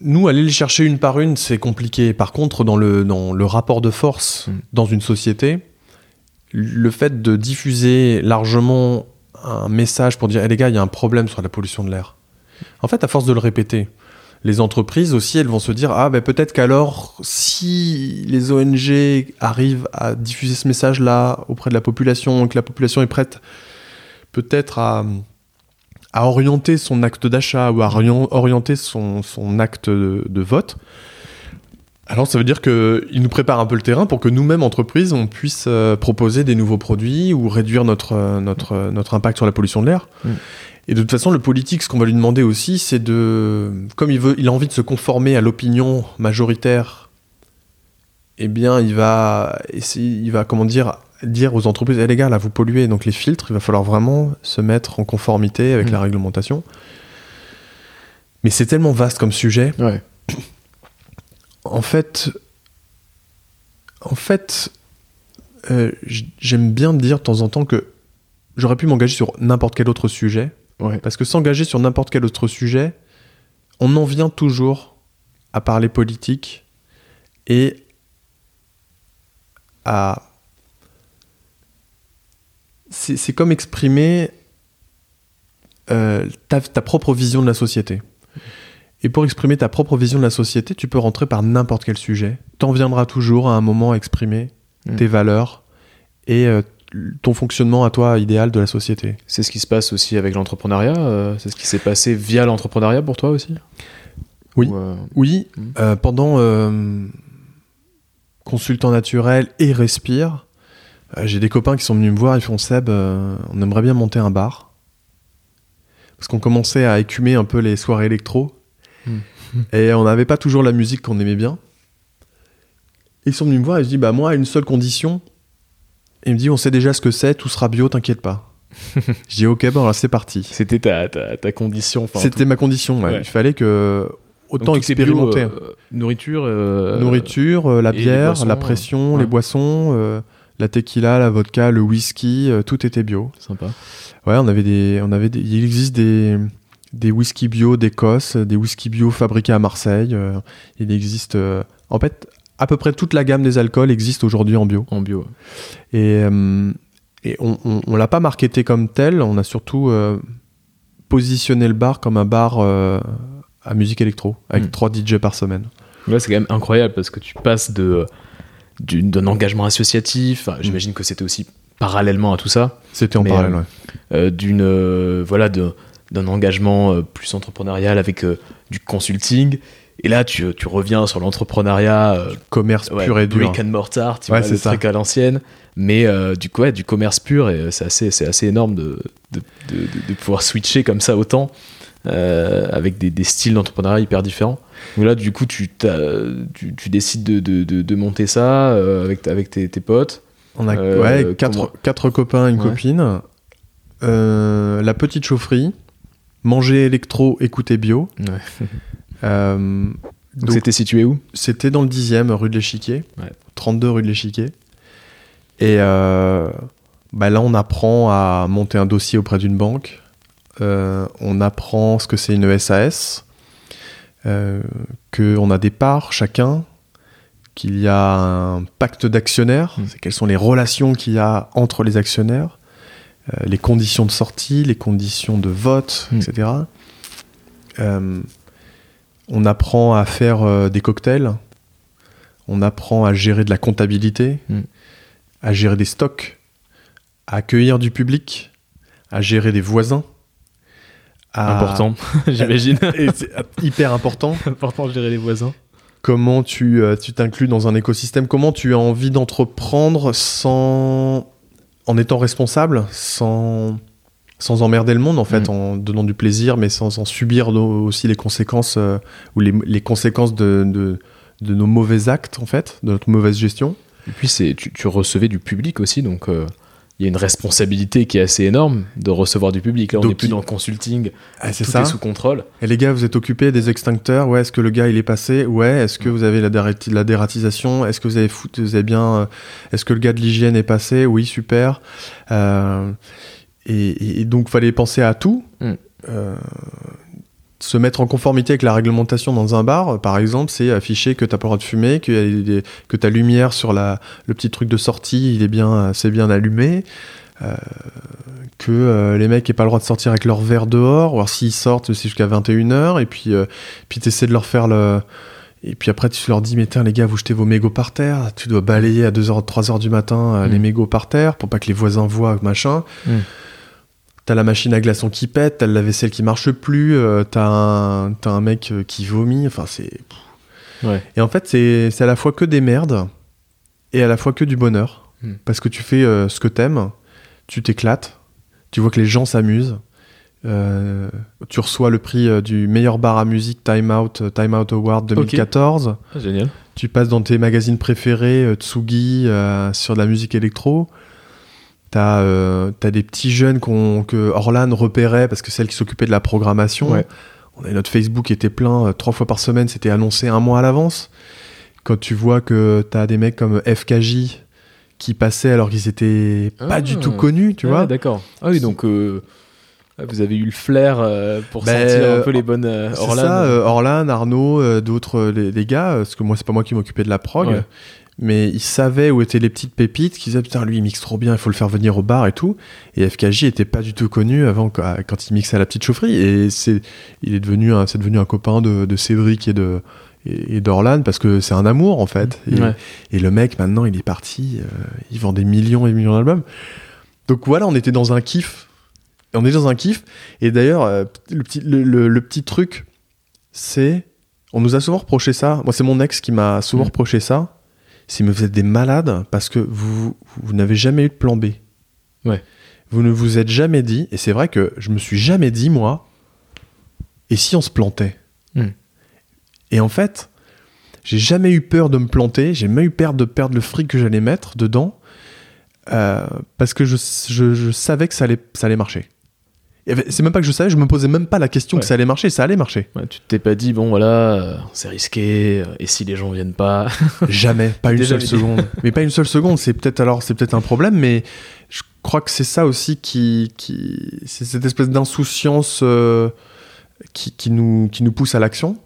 Nous, aller les chercher une par une, c'est compliqué. Par contre, dans le, dans le rapport de force mm. dans une société, le fait de diffuser largement un message pour dire hey, les gars, il y a un problème sur la pollution de l'air. En fait, à force de le répéter, les entreprises aussi, elles vont se dire ah ben peut-être qu'alors si les ONG arrivent à diffuser ce message-là auprès de la population, que la population est prête peut-être à, à orienter son acte d'achat ou à orienter son, son acte de, vote, alors ça veut dire qu'ils nous préparent un peu le terrain pour que nous-mêmes, entreprises, on puisse euh, proposer des nouveaux produits ou réduire notre, notre, notre impact sur la pollution de l'air. Mm. Et de toute façon, le politique, ce qu'on va lui demander aussi, c'est de, comme il veut, il a envie de se conformer à l'opinion majoritaire. Eh bien, il va essayer, il va comment dire, dire aux entreprises, eh les gars, là, vous polluez, donc les filtres, il va falloir vraiment se mettre en conformité avec mmh. la réglementation. Mais c'est tellement vaste comme sujet. Ouais. En fait, en fait, euh, j'aime bien dire de temps en temps que j'aurais pu m'engager sur n'importe quel autre sujet. Parce que s'engager sur n'importe quel autre sujet, on en vient toujours à parler politique et à. C'est comme exprimer euh, ta, propre vision de la société. Et pour exprimer ta propre vision de la société, tu peux rentrer par n'importe quel sujet. T'en viendras toujours à un moment à exprimer mm. tes valeurs et euh, ton fonctionnement à toi idéal de la société. C'est ce qui se passe aussi avec l'entrepreneuriat euh, C'est ce qui s'est passé via l'entrepreneuriat pour toi aussi? Oui. Oui. Euh, pendant consultant naturel et respire, j'ai des copains qui sont venus me voir, ils font Seb, on aimerait bien monter un bar. Parce qu'on commençait à écumer un peu les soirées électro. Hmm. Et on n'avait pas toujours la musique qu'on aimait bien. ils sont venus me voir et je dis bah moi à une seule condition, il me dit, on sait déjà ce que c'est, tout sera bio, t'inquiète pas. je dis, ok, bon, alors c'est parti. C'était ta, ta, condition. C'était ma condition, ouais. Il fallait que autant expérimenter. Euh, nourriture. Euh, nourriture, euh, la bière, la pression, les boissons, la tequila, la vodka, le whisky, tout était bio. Sympa. Ouais, on avait des, on avait il existe des, des whisky bio d'Écosse, des whisky bio fabriqués à Marseille. Euh, il existe, euh, en fait, à peu près toute la gamme des alcools existe aujourd'hui en bio. En bio. Et, euh, et on, on, l'a pas marketé comme tel. On a surtout positionné le bar comme un bar à musique électro avec hmm. trois DJ par semaine. Ouais, c'est quand même incroyable parce que tu passes de d'un engagement associatif. J'imagine que c'était aussi parallèlement à tout ça. C'était en parallèle, ouais. D'une voilà de d'un engagement euh, plus entrepreneurial avec euh, du consulting. Et là, tu, tu reviens sur l'entrepreneuriat. Euh, commerce pur et dur. Brick and mortar, tu vois, le truc à l'ancienne. Mais du coup, du commerce pur, et c'est assez, c'est assez énorme de de, de, de, pouvoir switcher comme ça autant, avec des, des styles d'entrepreneuriat hyper différents. Donc là, du coup, tu, tu, tu, décides de, de, monter ça avec, avec tes, tes potes. On a ouais, quatre, quatre, copains une copine. la petite chaufferie manger électro, écouter bio. Euh, donc c'était situé où? C'était dans le 10e, rue de l'Échiquier. 32 rue de l'Échiquier. Et euh, bah là, on apprend à monter un dossier auprès d'une banque. Euh, on apprend ce que c'est une SAS. Qu'on a des parts chacun. Qu'il y a un pacte d'actionnaires. Hmm. Quelles sont les relations qu'il y a entre les actionnaires euh, les conditions de sortie, les conditions de vote, hmm. etc. Euh, on apprend à faire euh, des cocktails, on apprend à gérer de la comptabilité, hmm. à gérer des stocks, à accueillir du public, à gérer des voisins. Important, j'imagine. hyper important. important de gérer les voisins. Comment tu t'inclus dans un écosystème? Comment tu as envie d'entreprendre sans en étant responsable, sans, sans emmerder le monde, en fait, mm. en donnant du plaisir, mais sans en subir aussi les conséquences, euh, ou les, les conséquences de, de, de, nos mauvais actes, en fait, de notre mauvaise gestion? Et puis, c'est, tu, tu recevais du public aussi, donc euh, il y a une responsabilité qui est assez énorme de recevoir du public. Là, on n'est plus dans le consulting, ah, c'est tout ça. est sous contrôle. Et les gars, vous êtes occupés des extincteurs Ouais, est-ce que le gars il est passé? Ouais, est-ce que vous avez la, la dératisation? Est-ce que vous avez, foutu, vous avez bien. Euh, est-ce que le gars de l'hygiène est passé? Oui, super. Euh, et, et, donc, fallait penser à tout. Mm. Euh, se mettre en conformité avec la réglementation dans un bar, par exemple, c'est afficher que tu n'as pas le droit de fumer, que, que ta lumière sur la, le petit truc de sortie, il est bien, c'est bien allumé, euh, que euh, les mecs n'aient pas le droit de sortir avec leur verre dehors, ou s'ils sortent, c'est jusqu'à 21h, et puis, euh, puis tu essaies de leur faire le... Et puis après, tu leur dis, mais tiens, les gars, vous jetez vos mégots par terre, tu dois balayer à 2h, 3h du matin les mmh. mégots par terre pour pas que les voisins voient, machin. Mmh t'as la machine à glaçons qui pète, t'as la vaisselle qui marche plus, euh, t'as un, as un mec euh, qui vomit, enfin c'est... Et en fait, c'est à la fois que des merdes et à la fois que du bonheur. Hmm. Parce que tu fais euh, ce que t'aimes, tu t'éclates, tu vois que les gens s'amusent, tu reçois le prix du meilleur bar à musique Time Out, Time Out Award 2014. Ah, génial. Tu passes dans tes magazines préférés, Tsugi, sur de la musique électro. T'as euh, as des petits jeunes que Orlan repérait parce que c'est elle qui s'occupait de la programmation. On a notre Facebook était plein euh, trois fois par semaine, c'était annoncé un mois à l'avance. Quand tu vois que t'as des mecs comme FKJ qui passaient alors qu'ils étaient pas du tout ah. connus, tu vois. D'accord. Ah oui, donc euh, vous avez eu le flair pour ben, sentir un peu les bonnes Orlan. ça, Orlan, Arnaud, d'autres les, gars, parce que moi c'est pas moi qui m'occupais de la prog mais il savait où étaient les petites pépites, qui disaient putain lui il mixe trop bien, il faut le faire venir au bar et tout. Et FKJ était pas du tout connu avant quand il mixait à la petite chaufferie. Et c'est, il est devenu un, c'est devenu un copain de, Cédric et de et, d'Orlan parce que c'est un amour en fait. Et, le mec maintenant il est parti, euh, il vend des millions et des millions d'albums. Donc voilà, on était dans un kiff. On est dans un kiff. Et d'ailleurs, euh, le petit, le, petit truc, c'est. On nous a souvent reproché ça. Moi, c'est mon ex qui m'a souvent mm. reproché ça c'est mais vous êtes des malades parce que vous, vous n'avez jamais eu de plan B. Ouais. Vous ne vous êtes jamais dit, et c'est vrai que je me suis jamais dit, moi, et si on se plantait hmm. Et en fait, j'ai jamais eu peur de me planter, j'ai jamais eu peur de perdre le fric que j'allais mettre dedans, euh, parce que je, je, savais que ça allait, ça allait marcher. C'est même pas que je savais, je me posais même pas la question que ça allait marcher, ça allait marcher. tu t'es pas dit, bon voilà, euh, c'est risqué, euh, et si les gens viennent pas Jamais, pas une seule seconde. mais pas une seule seconde, c'est peut-être alors, c'est peut-être un problème, mais je crois que c'est ça aussi qui. qui c'est cette espèce d'insouciance euh, qui, qui, nous, qui nous pousse à l'action.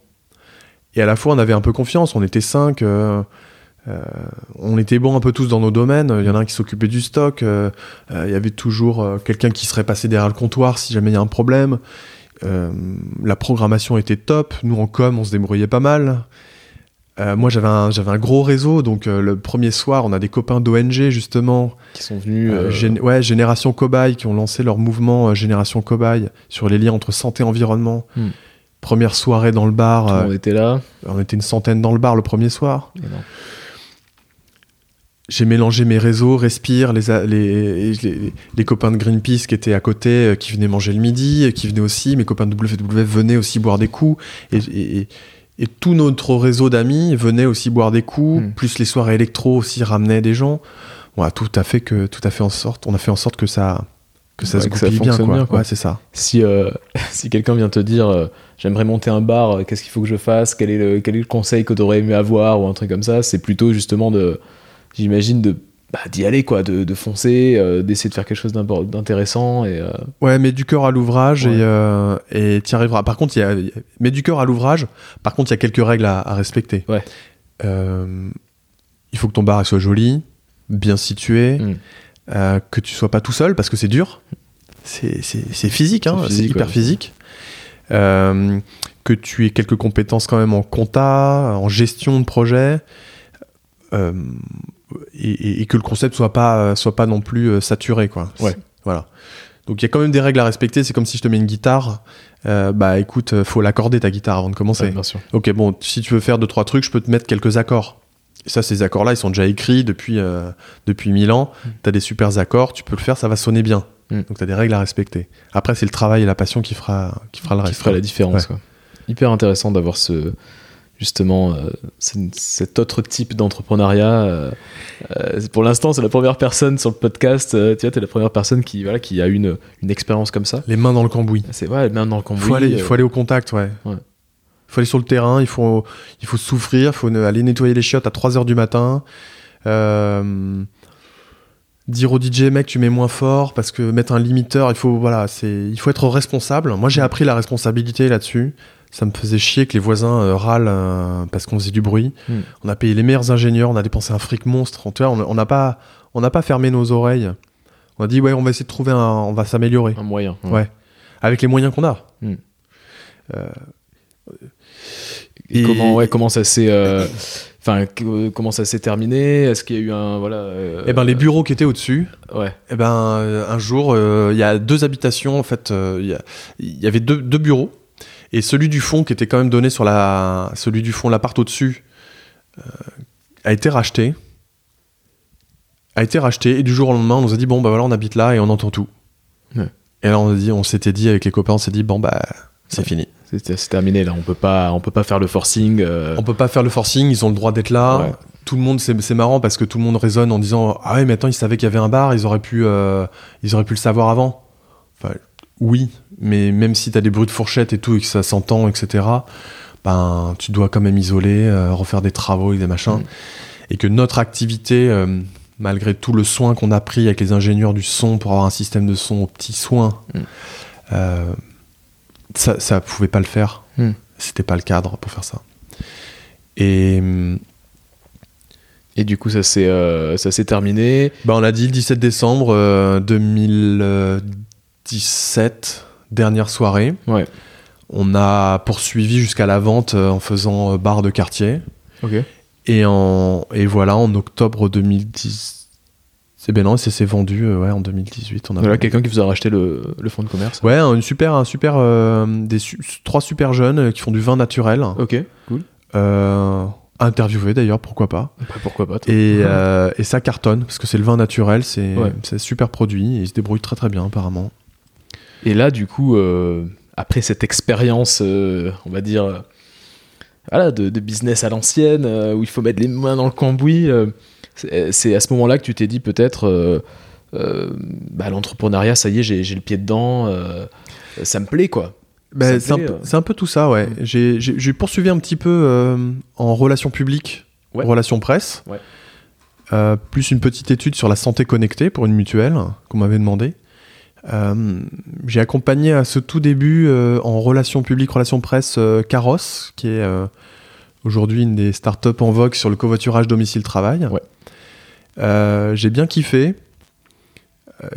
Et à la fois, on avait un peu confiance. On était cinq. Euh, euh, on était bons un peu tous dans nos domaines. Il y en a un qui s'occupait du stock. Euh, il y avait toujours quelqu'un qui serait passé derrière le comptoir si jamais il y a un problème. la programmation était top. Nous, en com, on se débrouillait pas mal. moi, j'avais un, j'avais un gros réseau. Donc, le premier soir, on a des copains d'ONG, justement. Qui sont venus. ouais, Génération Cobaye, qui ont lancé leur mouvement Génération Cobaye sur les liens entre santé et environnement. Hmm. Première soirée dans le bar. on euh, était là. On était une centaine dans le bar le premier soir. J'ai mélangé mes réseaux, Respire, les, les, les, copains de Greenpeace qui étaient à côté, euh, qui venaient manger le midi, qui venaient aussi, mes copains de WWF venaient aussi boire des coups. Et, et tout notre réseau d'amis venait aussi boire des coups, hmm. plus les soirées électro aussi ramenaient des gens. Voilà, tout a fait que tout a fait en sorte, on a fait en sorte que ça que ça se goupille bien, quoi. Ouais, c'est ça. Si, euh, si quelqu'un vient te dire euh, j'aimerais monter un bar, qu'est-ce qu'il faut que je fasse quel est, le, quel est le conseil que tu aurais aimé avoir ou un truc comme ça, c'est plutôt justement de, j'imagine, de bah, d'y aller, quoi, de, de foncer, d'essayer de faire quelque chose d'intéressant. Et, Ouais, mets du cœur à l'ouvrage et, et tu y arriveras. Par contre, il y a, mets du cœur à l'ouvrage, par contre, il y a quelques règles à, respecter. Ouais. il faut que ton bar soit joli, bien situé. Mm. Euh, que tu sois pas tout seul parce que c'est dur. C'est physique, hein, c'est hyper physique. Euh, que tu aies quelques compétences quand même en compta, en gestion de projet, euh, et, que le concept soit pas soit pas non plus saturé, quoi. Ouais. Voilà. Donc il y a quand même des règles à respecter. C'est comme si je te mets une guitare. bah écoute, faut l'accorder ta guitare avant de commencer. bien sûr. Ok, bon, si tu veux faire deux trois trucs, je peux te mettre quelques accords ça, ces accords-là, ils sont déjà écrits depuis, euh, depuis 1000 ans. Mm. Tu as des super accords, tu peux le faire, ça va sonner bien. Mm. Donc tu as des règles à respecter. Après, c'est le travail et la passion qui fera, qui fera le reste. Qui fera la différence. Quoi. Hyper intéressant d'avoir ce, justement euh, cet autre type d'entrepreneuriat. Euh, pour l'instant, c'est la première personne sur le podcast. tu vois, es la première personne qui, voilà, qui a une, une expérience comme ça. Les mains dans le cambouis. C'est ouais, les mains dans le cambouis. Faut aller, il faut aller au contact, ouais. ouais faut aller sur le terrain, il faut, il faut souffrir, il faut aller nettoyer les chiottes à 3h du matin. Euh, dire au DJ mec tu mets moins fort parce que mettre un limiteur il faut voilà c'est il faut être responsable moi j'ai appris la responsabilité là-dessus ça me faisait chier que les voisins euh, râlent euh, parce qu'on faisait du bruit hmm. on a payé les meilleurs ingénieurs on a dépensé un fric monstre on n'a pas on n'a pas fermé nos oreilles on a dit ouais on va essayer de trouver un on va s'améliorer un moyen ouais. avec les moyens qu'on a hmm. Et, comment, ouais, comment ça s'est. Euh, enfin, comment ça s'est terminé? Est-ce qu'il y a eu un voilà euh, Eh ben les bureaux qui étaient au-dessus. Ouais. Eh ben un jour, euh, il y a deux habitations en fait. Il y, avait deux, deux, bureaux et celui du fond qui était quand même donné sur la, celui du fond, l'appart au-dessus, a été racheté. A été racheté et du jour au lendemain, on nous a dit bon bah voilà, on habite là et on entend tout. Et là on a dit, on s'était dit avec les copains, on s'est dit bon bah c'est fini. C'est terminé là, on peut pas, on peut pas faire le forcing. Euh. On peut pas faire le forcing, ils ont le droit d'être là. Tout le monde, c'est marrant parce que tout le monde raisonne en disant ah ouais, mais attends, ils savaient qu'il y avait un bar, ils auraient pu, euh, ils auraient pu le savoir avant. Enfin, oui, mais même si t'as des bruits de fourchette et tout, et que ça s'entend, etc., ben, tu dois quand même isoler, euh, refaire des travaux et des machins. Mm. Et que notre activité, euh, malgré tout le soin qu'on a pris avec les ingénieurs du son pour avoir un système de son au petit soin, mm. euh, ça, ça pouvait pas le faire. Mmh. C'était pas le cadre pour faire ça. Et. Mm. Et du coup, ça s'est, terminé. Ben, on a dit le 17 décembre 2010. 17 dernières soirées. Ouais. On a poursuivi jusqu'à la vente euh, en faisant euh, bar de quartier. Et, en, et voilà, en octobre 2010. C'est bien non, c'est vendu euh, ouais, en 2018. On a quelqu'un qui vous a racheté le, le fonds de commerce. Ouais, une super, un super, des trois super jeunes qui font du vin naturel. Ok, cool. Interviewé d'ailleurs, pourquoi pas. Bah, pourquoi pas. Et, et, ça cartonne parce que c'est le vin naturel, c'est ouais. super produit. Et ils se débrouillent très très bien apparemment. Et là, du coup, après cette expérience, on va dire, voilà, de, de business à l'ancienne, où il faut mettre les mains dans le cambouis c'est à ce moment-là que tu t'es dit peut-être euh, euh, bah, l'entrepreneuriat, ça y est, j'ai le pied dedans, euh, ça me plaît quoi. Bah, c'est un, peu tout ça, ouais. Mm. J'ai poursuivi un petit peu en relations publiques, relations presse, plus une petite étude sur la santé connectée pour une mutuelle qu'on m'avait demandé. Euh, j'ai accompagné à ce tout début en relations publiques, relations presse, Caros, qui est aujourd'hui une des startups en vogue sur le covoiturage domicile-travail. Ouais. j'ai bien kiffé.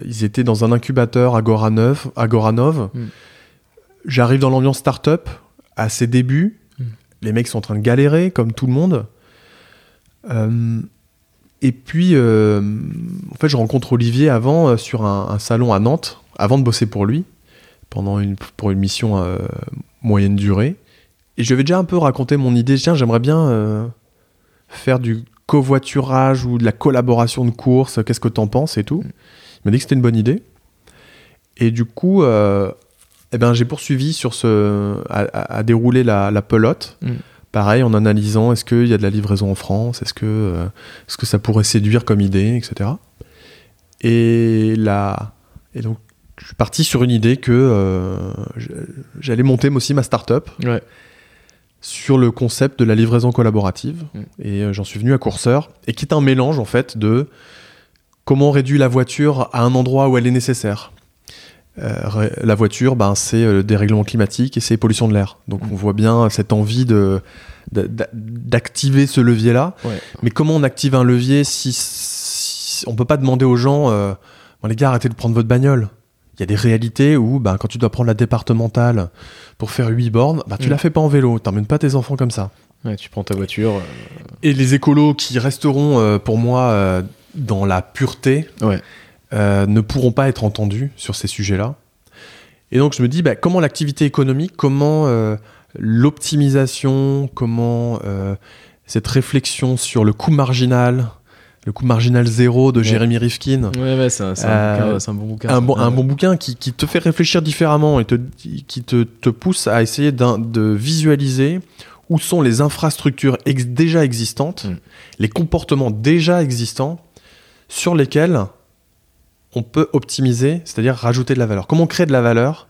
ils étaient dans un incubateur à Goranov. À Goranov. Hmm. J'arrive dans l'ambiance startup à ses débuts. Hmm. Les mecs sont en train de galérer, comme tout le monde. Euh, et puis, euh, en fait, je rencontre Olivier avant euh, sur un, salon à Nantes, avant de bosser pour lui, pendant une, pour une mission moyenne durée. Et je lui avais déjà un peu raconté mon idée. Tiens, j'aimerais bien faire du covoiturage ou de la collaboration de course. Qu'est-ce que t'en penses et tout Il m'a dit que c'était une bonne idée. Et du coup, eh ben, j'ai poursuivi sur ce, à, dérouler la, pelote. Mm. Pareil, en analysant est-ce qu'il y a de la livraison en France, est-ce que, euh, ce que ça pourrait séduire comme idée, etc. Et là, et donc, je suis parti sur une idée que euh, j'allais monter aussi ma start-up sur le concept de la livraison collaborative. Mm. Et euh, j'en suis venu à Courseur, et qui est un mélange en fait de comment on réduit la voiture à un endroit où elle est nécessaire. Euh, la voiture, ben, c'est le euh, dérèglement climatique et c'est pollution de l'air. Donc mm. on voit bien cette envie de, d'activer ce levier-là. Mais comment on active un levier si, on peut pas demander aux gens, euh, les gars, arrêtez de prendre votre bagnole. Il y a des réalités où, ben, quand tu dois prendre la départementale pour faire 8 bornes, ben, tu mm. la fais pas en vélo, t'emmènes pas tes enfants comme ça. tu prends ta voiture. Et les écolos qui resteront pour moi dans la pureté, ouais. Euh, ne pourront pas être entendus sur ces sujets-là. Et donc je me dis, bah, comment l'activité économique, comment euh, l'optimisation, comment euh, cette réflexion sur le coût marginal, le coût marginal zéro de Jérémy Rifkin. Ouais, c'est un, bon bouquin. Un bon, bouquin qui, te fait réfléchir différemment et te, qui te, pousse à essayer de visualiser où sont les infrastructures déjà existantes, mm. les comportements déjà existants sur lesquels on peut optimiser, c'est-à-dire rajouter de la valeur. Comment créer de la valeur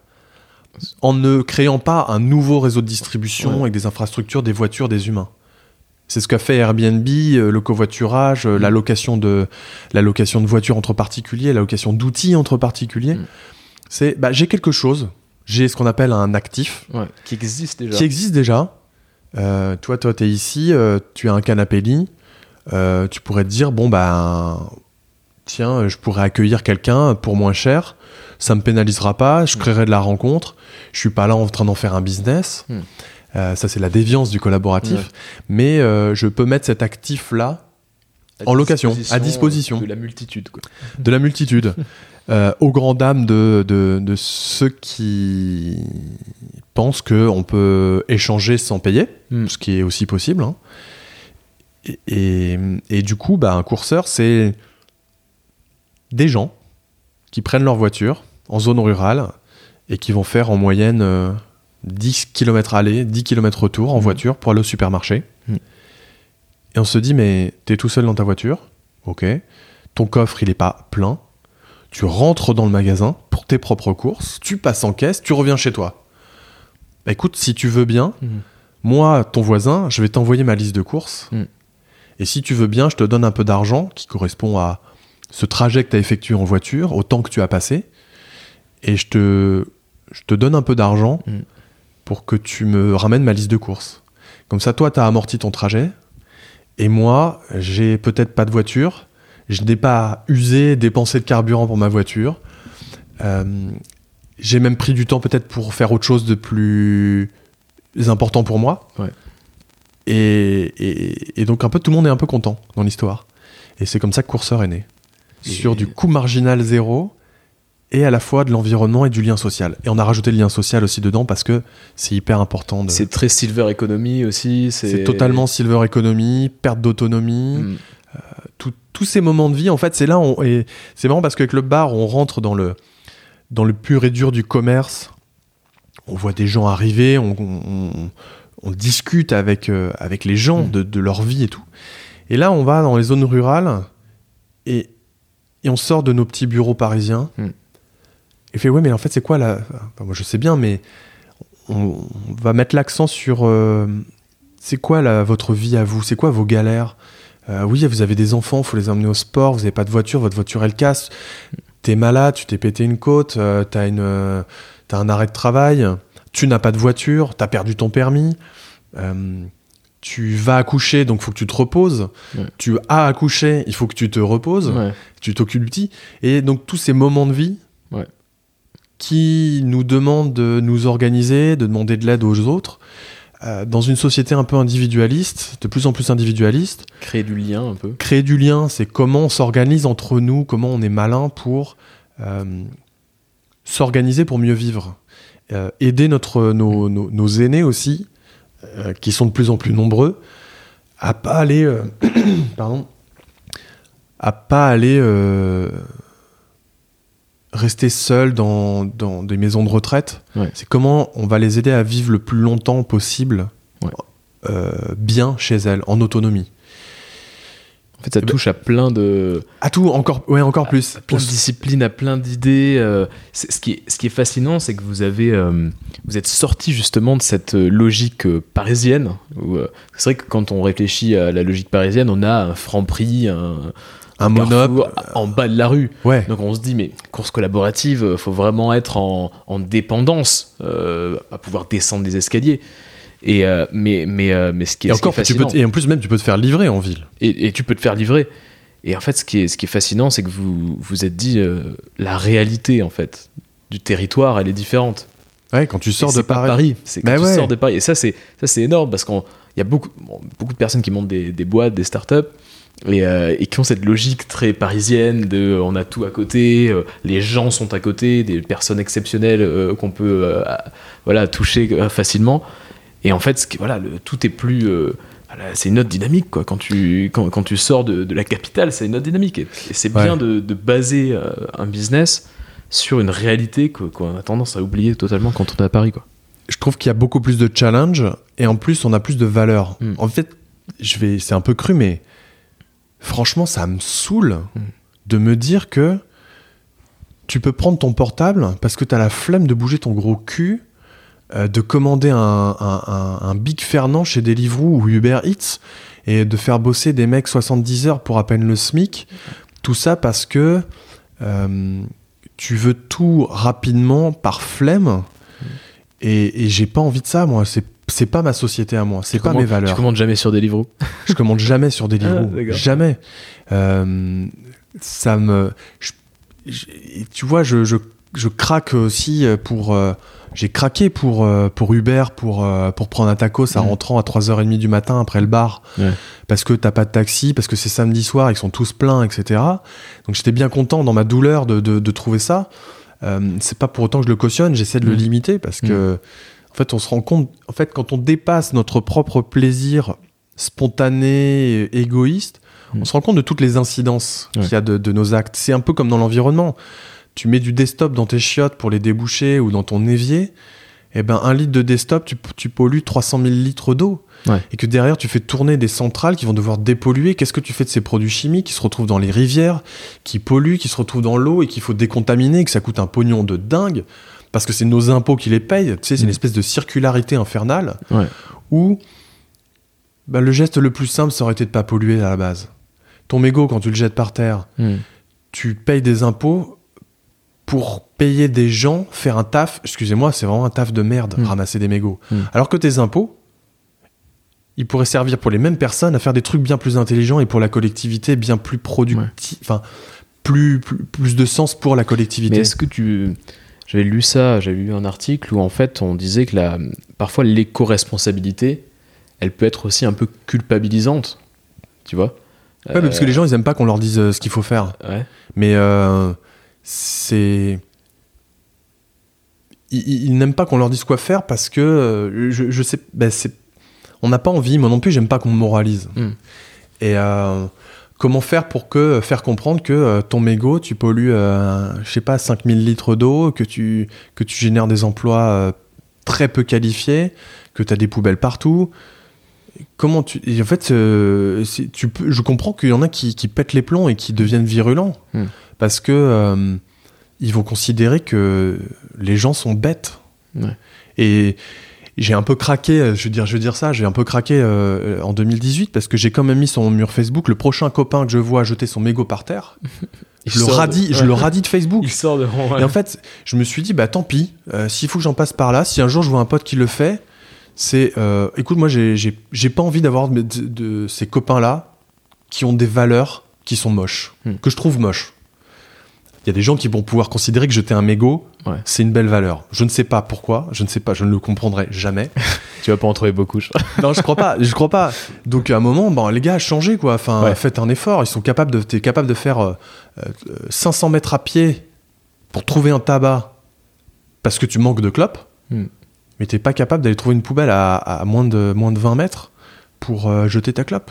en ne créant pas un nouveau réseau de distribution avec des infrastructures, des voitures, des humains? C'est ce qu'a fait Airbnb, euh, le covoiturage, euh, la, mm. location de, la location de voitures entre particuliers, la location d'outils entre particuliers. Mm. C'est, bah, j'ai quelque chose, j'ai ce qu'on appelle un actif. qui existe déjà. Qui existe déjà. Euh, toi, toi, tu es ici, tu as un canapé lit. tu pourrais te dire, bon, bah, tiens, je pourrais accueillir quelqu'un pour moins cher, ça me pénalisera pas, je mm. créerai de la rencontre, je suis pas là en train d'en faire un business. Mm. Euh, ça, c'est la déviance du collaboratif. Mais euh, je peux mettre cet actif-là en location, à disposition. De la multitude. Quoi. De la multitude. euh, aux grandes dames de, de, ceux qui pensent qu'on peut échanger sans payer, mm. ce qui est aussi possible. Hein. Et, et, du coup, bah, un courseur, c'est des gens qui prennent leur voiture en zone rurale et qui vont faire en moyenne 10 euh, km aller, 10 km retour en mmh. voiture pour aller au supermarché. Mmh. Et on se dit, mais t'es tout seul dans ta voiture, ok, ton coffre il est pas plein, tu rentres dans le magasin pour tes propres courses, tu passes en caisse, tu reviens chez toi. Bah, écoute, si tu veux bien, mmh. moi, ton voisin, je vais t'envoyer ma liste de courses. Et si tu veux bien, je te donne un peu d'argent qui correspond à ce trajet que tu as effectué en voiture, au temps que tu as passé, et je te, je te donne un peu d'argent mm. pour que tu me ramènes ma liste de courses. Comme ça, toi, tu as amorti ton trajet, et moi, j'ai peut-être pas de voiture, je n'ai pas usé, dépensé de carburant pour ma voiture. Euh, j'ai même pris du temps peut-être pour faire autre chose de plus important pour moi. Et, et, donc un peu tout le monde est un peu content dans l'histoire. Et c'est comme ça que Courseur est né sur du coût marginal zéro et à la fois de l'environnement et du lien social. Et on a rajouté le lien social aussi dedans parce que c'est hyper important. De... C'est très silver economy aussi. C'est totalement silver economy, perte d'autonomie. Mm. Euh, tous ces moments de vie, en fait, c'est là. On, et c'est marrant parce que le Bar, on rentre dans le, dans le pur et dur du commerce. On voit des gens arriver, on, on, discute avec, euh, avec les gens mm. de, de leur vie et tout. Et là, on va dans les zones rurales et et on sort de nos petits bureaux parisiens. Hmm. Et fait ouais, mais en fait, c'est quoi là Moi, je sais bien, mais on, va mettre l'accent sur euh, c'est quoi là, votre vie à vous? C'est quoi vos galères? Euh, Oui, vous avez des enfants, faut les emmener au sport, vous n'avez pas de voiture, votre voiture elle casse. t'es malade, tu t'es pété une côte, euh, t'as une, t'as un arrêt de travail, tu n'as pas de voiture, t'as perdu ton permis, tu vas accoucher, donc faut que tu te reposes. Ouais. Tu as accouché, il faut que tu te reposes, Ouais. tu t'occupes du petit. Et donc tous ces moments de vie Ouais. qui nous demandent de nous organiser, de demander de l'aide aux autres, euh, dans une société un peu individualiste, de plus en plus individualiste, Créer du lien un peu. créer du lien, c'est comment on s'organise entre nous, comment on est malin pour euh, s'organiser pour mieux vivre. Euh, aider notre, nos, nos- nos aînés aussi, euh, qui sont de plus en plus nombreux, à pas aller, euh, pardon, à pas aller euh, rester seuls dans, dans des maisons de retraite. Ouais. C'est comment on va les aider à vivre le plus longtemps possible, Ouais. bien chez elles, en autonomie. En fait, ça Eh ben- touche à plein de, À tout, encore, ouais, encore plus. à plein de disciplines, à plein d'idées. euh, ce, qui est, ce qui est fascinant, c'est que vous avez, euh, vous êtes sorti justement de cette euh, logique euh, parisienne. c'est vrai que quand on réfléchit à la logique parisienne, on a un franc prix, un, un monop. en bas de la rue. Ouais. Donc on se dit, mais course collaborative, faut vraiment être en, en dépendance, à pouvoir descendre des escaliers. Et euh, mais, mais, euh, mais ce qui est, Et est encore, tu peux, te- et en plus, même, tu peux te faire livrer en ville. et, et tu peux te faire livrer. Et en fait, ce qui est, ce qui est fascinant, c'est que vous vous êtes dit, euh, la réalité, en fait, du territoire, elle est différente. Ouais, quand tu sors de Paris. C'est quand Bah tu ouais. sors de Paris. Et ça, c'est ça, c'est énorme parce qu'il y a beaucoup, bon, beaucoup de personnes qui montent des, des boîtes, des startups. Et, euh, et qui ont cette logique très parisienne de on a tout à côté, euh, les gens sont à côté, des personnes exceptionnelles euh, qu'on peut voilà, toucher facilement. Et en fait, voilà, le- tout est plus. euh, c'est une autre dynamique quoi. Quand tu, quand, quand tu sors de, de la capitale, c'est une autre dynamique. Et, et c'est Ouais. bien de, de baser euh, un business sur une réalité qu'on a tendance à oublier totalement quand on est à Paris. Quoi. Je trouve qu'il y a beaucoup plus de challenge et en plus, on a plus de valeur. Mm. En fait, je vais, c'est un peu cru, mais franchement, ça me saoule Mm. de me dire que tu peux prendre ton portable parce que tu as la flemme de bouger ton gros cul, euh, de commander un, un- un- un Big Fernand chez Deliveroo ou Uber Eats et de faire bosser des mecs 70 heures pour à peine le SMIC. Tout ça parce que euh, tu veux tout rapidement par flemme. Et, et j'ai pas envie de ça, moi. C'est c'est pas ma société à moi. C'est pas commandes- mes valeurs. Tu commandes jamais sur Deliveroo? Je commande jamais sur Deliveroo. Ah, jamais. Euh, ça me. je- je- et tu vois, je, je craque aussi pour. J'ai craqué pour, euh, pour Uber pour, euh, pour prendre un tacos Mhm. rentrant à 3h30 du matin après le bar. Ouais. Parce que t'as pas de taxi, parce que c'est samedi soir, ils sont tous pleins, etc. Donc j'étais bien content dans ma douleur de, de, de trouver ça. Euh, c'est pas pour autant que je le cautionne, j'essaie de le Mhm. limiter parce que, en fait, on se rend compte, en fait, quand on dépasse notre propre plaisir spontané, égoïste, Mhm. on se rend compte de toutes les incidences Ouais. qu'il y a de, de nos actes. C'est un peu comme dans l'environnement. Tu mets du desktop dans tes chiottes pour les déboucher ou dans ton évier, et ben un litre de desktop, tu, tu pollues 300 000 litres d'eau. Ouais. Et que derrière, tu fais tourner des centrales qui vont devoir dépolluer. Qu'est-ce que tu fais de ces produits chimiques qui se retrouvent dans les rivières, qui polluent, qui se retrouvent dans l'eau et qu'il faut décontaminer, et que ça coûte un pognon de dingue parce que c'est nos impôts qui les payent? Tu sais, c'est une Mhm. espèce de circularité infernale Ouais. où bah, le geste le plus simple, ça aurait été de pas polluer à la base. Ton mégot, quand tu le jettes par terre, Hmm. tu payes des impôts pour payer des gens faire un taf. Excusez-moi, c'est vraiment un taf de merde, Mm. ramasser des mégots. Mm. Alors que tes impôts, ils pourraient servir pour les mêmes personnes à faire des trucs bien plus intelligents et pour la collectivité bien plus productif. Enfin, plus, plus, plus de sens pour la collectivité. Mais est-ce que tu. J'avais lu ça, j'avais lu un article où en fait on disait que la... parfois l'éco-responsabilité, elle peut être aussi un peu culpabilisante. Tu vois? Ouais, mais parce que les gens, ils aiment pas qu'on leur dise euh, ce qu'il faut faire. Ouais. Mais euh, c'est. Ils, n'aiment pas qu'on leur dise quoi faire parce que euh, je, je sais. ben, c'est... On n'a pas envie, moi non plus, j'aime pas qu'on me moralise. Mm. Et euh, comment faire pour que faire comprendre que euh, ton mégot, tu pollues, euh, je sais pas, 5000 litres d'eau, que tu, que tu génères des emplois euh, très peu qualifiés, que tu as des poubelles partout. Comment tu. et en fait, euh, tu peux, je comprends qu'il y en a qui, qui pètent les plombs et qui deviennent virulents. Hmm. Parce que euh, ils vont considérer que les gens sont bêtes. Ouais. Et j'ai un peu craqué, je veux dire, je veux dire ça, j'ai un peu craqué euh, en 2018 parce que j'ai quand même mis sur mon mur Facebook le prochain copain que je vois jeter son mégot par terre. je le radis, je le radis de Facebook. Il sort de. Et en fait, je me suis dit, bah tant pis, euh, s'il faut que j'en passe par là, si un jour je vois un pote qui le fait, c'est, euh, écoute, moi j'ai pas envie d'avoir de, ces copains-là qui ont des valeurs qui sont moches, hmm. que je trouve moches. Il y a des gens qui vont pouvoir considérer que jeter un mégot, c'est une belle valeur. Je ne sais pas pourquoi, je ne sais pas, je ne le comprendrai jamais. tu vas pas en trouver beaucoup, je Non, je crois pas, je crois pas. Donc à un moment, bon, les gars, changez quoi. Enfin, faites un effort. Ils sont capables de, es capable de faire 500 euh, mètres à pied pour trouver un tabac parce que tu manques de clopes, hmm. Mais t'es pas capable d'aller trouver une poubelle à, moins, de, moins de 20 mètres pour euh, jeter ta clope.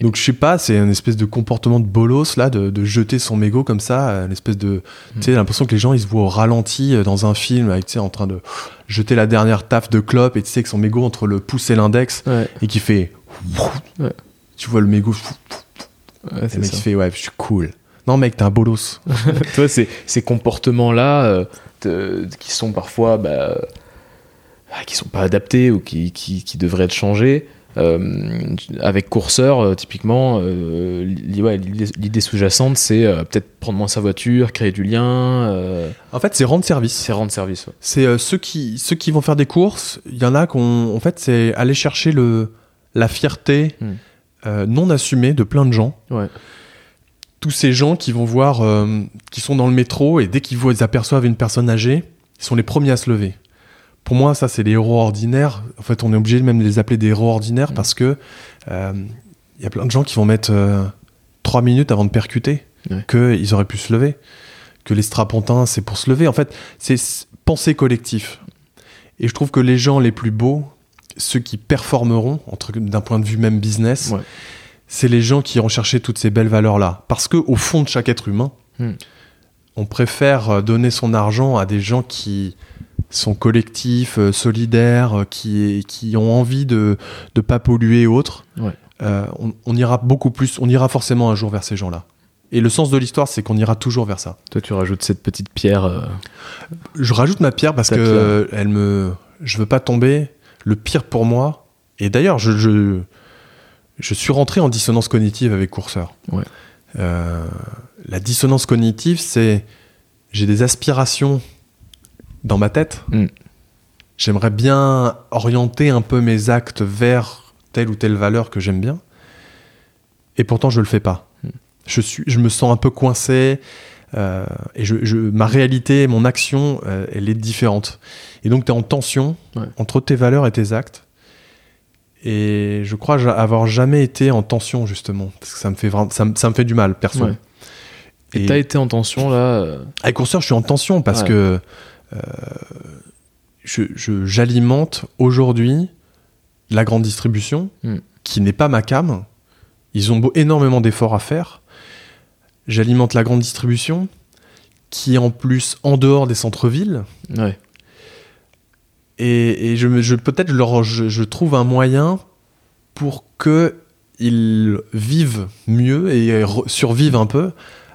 Donc je sais pas, c'est une espèce de comportement de bolos là, de, jeter son mégot comme ça, une espèce de, tu sais, l'impression que les gens ils se voient au ralenti euh, dans un film, avec, tu sais, en train de jeter la dernière taf de clope et tu sais que son mégot entre le pouce et l'index et qui fait, tu vois le mégot, ouais, le mec qui fait ouais, je suis cool. Non mec, t'es un bolos. Toi, ces, ces comportements là euh, qui sont parfois, bah, qui sont pas adaptés ou qui, qui, qui devraient être changés. Euh, avec Courseur, euh, typiquement, euh, l'idée sous-jacente, c'est peut-être prendre moins sa voiture, créer du lien. En fait, c'est rendre service. C'est rendre service. C'est ceux qui ceux qui vont faire des courses. Il y en a qu'on, en fait, c'est aller chercher le la fierté hmm. non assumée de plein de gens. Tous ces gens qui vont voir, qui sont dans le métro et dès qu'ils voient, ils aperçoivent une personne âgée, ils sont les premiers à se lever pour moi, ça, c'est les héros ordinaires. En fait, on est obligé même de les appeler des héros ordinaires parce que il euh, y a plein de gens qui vont mettre euh, trois minutes avant de percuter, qu'ils auraient pu se lever, que les strapontins, c'est pour se lever. En fait, c'est penser collectif. Et je trouve que les gens les plus beaux, ceux qui performeront, d'un point de vue même business, c'est les gens qui ont cherché toutes ces belles valeurs-là. Parce qu'au fond de chaque être humain, hmm. on préfère donner son argent à des gens qui sont collectifs, euh, solidaires, euh, qui, qui ont envie de ne pas polluer autres, euh, on, ira beaucoup plus, on ira forcément un jour vers ces gens-là. Et le sens de l'histoire, c'est qu'on ira toujours vers ça. Toi, tu rajoutes cette petite pierre. Je rajoute ma pierre parce que elle me, je veux pas tomber. Le pire pour moi, et d'ailleurs, je, je, je, suis rentré en dissonance cognitive avec Courseur. la dissonance cognitive, c'est j'ai des aspirations dans ma tête. Mm. J'aimerais bien orienter un peu mes actes vers telle ou telle valeur que j'aime bien. Et pourtant, je le fais pas. Mm. Je, suis, je me sens un peu coincé. Euh, et je, ma réalité, mon action, euh, elle est différente. Et donc, tu es en tension entre tes valeurs et tes actes. Et je crois avoir jamais été en tension, justement. Parce que ça me fait, ça me, fait du mal, perso. Et tu as été en tension, là euh Avec Courseur, je suis en tension parce que j'alimente aujourd'hui la grande distribution, hmm. qui n'est pas ma cam. Ils ont énormément d'efforts à faire. J'alimente la grande distribution, qui est en plus en dehors des centres-villes. Et, je, je peut-être je, je, trouve un moyen pour qu'ils vivent mieux et survivent un peu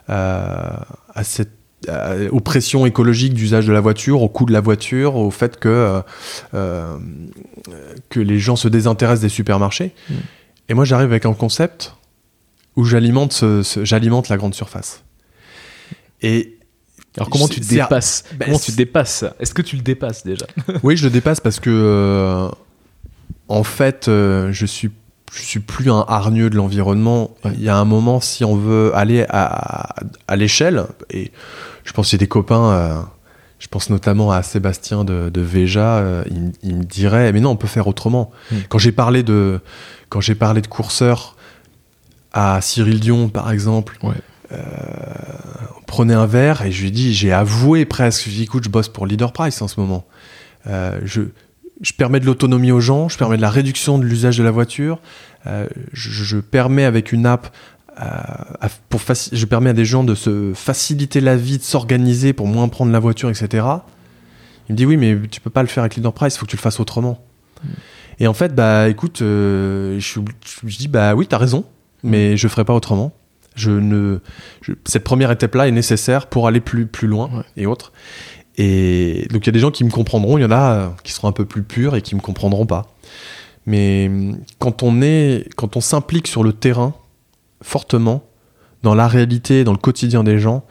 euh, à cette euh, aux pressions écologiques d'usage de la voiture, au coût de la voiture, au fait que, euh, euh, que les gens se désintéressent des supermarchés. Mm. Et moi, j'arrive avec un concept où j'alimente, ce, j'alimente la grande surface. Et alors comment tu te dépasses? Ben, Comment tu dépasses? Est-ce que tu le dépasses déjà? Oui, je le dépasse parce que en fait, je suis je suis plus un hargneux de l'environnement. Il y a un moment, si on veut aller à, à l'échelle, et je pense que j'ai des copains, euh, je pense notamment à Sébastien de, de Véja, euh, il, me dirait, mais non, on peut faire autrement. Hmm. Quand j'ai parlé de, quand j'ai parlé de courseurs à Cyril Dion, par exemple, euh, on prenait un verre et je lui ai dit, j'ai avoué presque, je lui ai dit, écoute, je bosse pour Leader Price en ce moment. je, je permets de l'autonomie aux gens, je permets de la réduction de l'usage de la voiture, je, je, permets avec une app pour je permets à des gens de se faciliter la vie, de s'organiser pour moins prendre la voiture, etc. Il me dit oui, mais tu peux pas le faire avec l'enterprise, il faut que tu le fasses autrement. Mm. Et en fait, bah écoute, euh, je, je, dis bah oui, tu as raison, mais mm. je ferai pas autrement. Je ne, cette première étape-là est nécessaire pour aller plus, plus loin et autres. Et donc il y a des gens qui me comprendront, il y en a qui seront un peu plus purs et qui me comprendront pas. Mais quand on est, quand on s'implique sur le terrain, fortement dans la réalité, dans le quotidien des gens,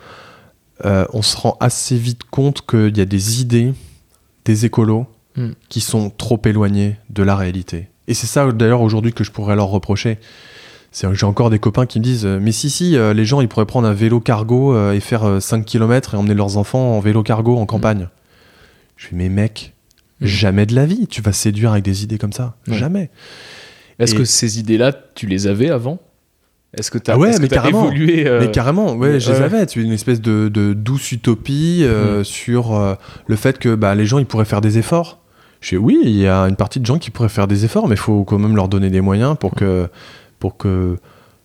euh, on se rend assez vite compte qu'il y a des idées des écolos Mm. qui sont trop éloignées de la réalité. Et c'est ça d'ailleurs aujourd'hui que je pourrais leur reprocher. C'est j'ai encore des copains qui me disent euh, Mais si, si, euh, les gens ils pourraient prendre un vélo cargo et faire euh, 5 km et emmener leurs enfants en vélo cargo en campagne. Je fais Mais mec, Mm. jamais de la vie, tu vas séduire avec des idées comme ça. Ouais. Jamais. Est-ce Et- que ces idées-là, tu les avais avant? Est-ce que tu as, Ah ouais, que mais carrément. évolué euh, Mais carrément, ouais, ouais, je les ouais. avais. Tu une espèce de, de douce utopie euh, Mm. sur euh, le fait que bah, les gens ils pourraient faire des efforts. Je fais oui, il y a une partie de gens qui pourraient faire des efforts, mais il faut quand même leur donner des moyens pour que, pour que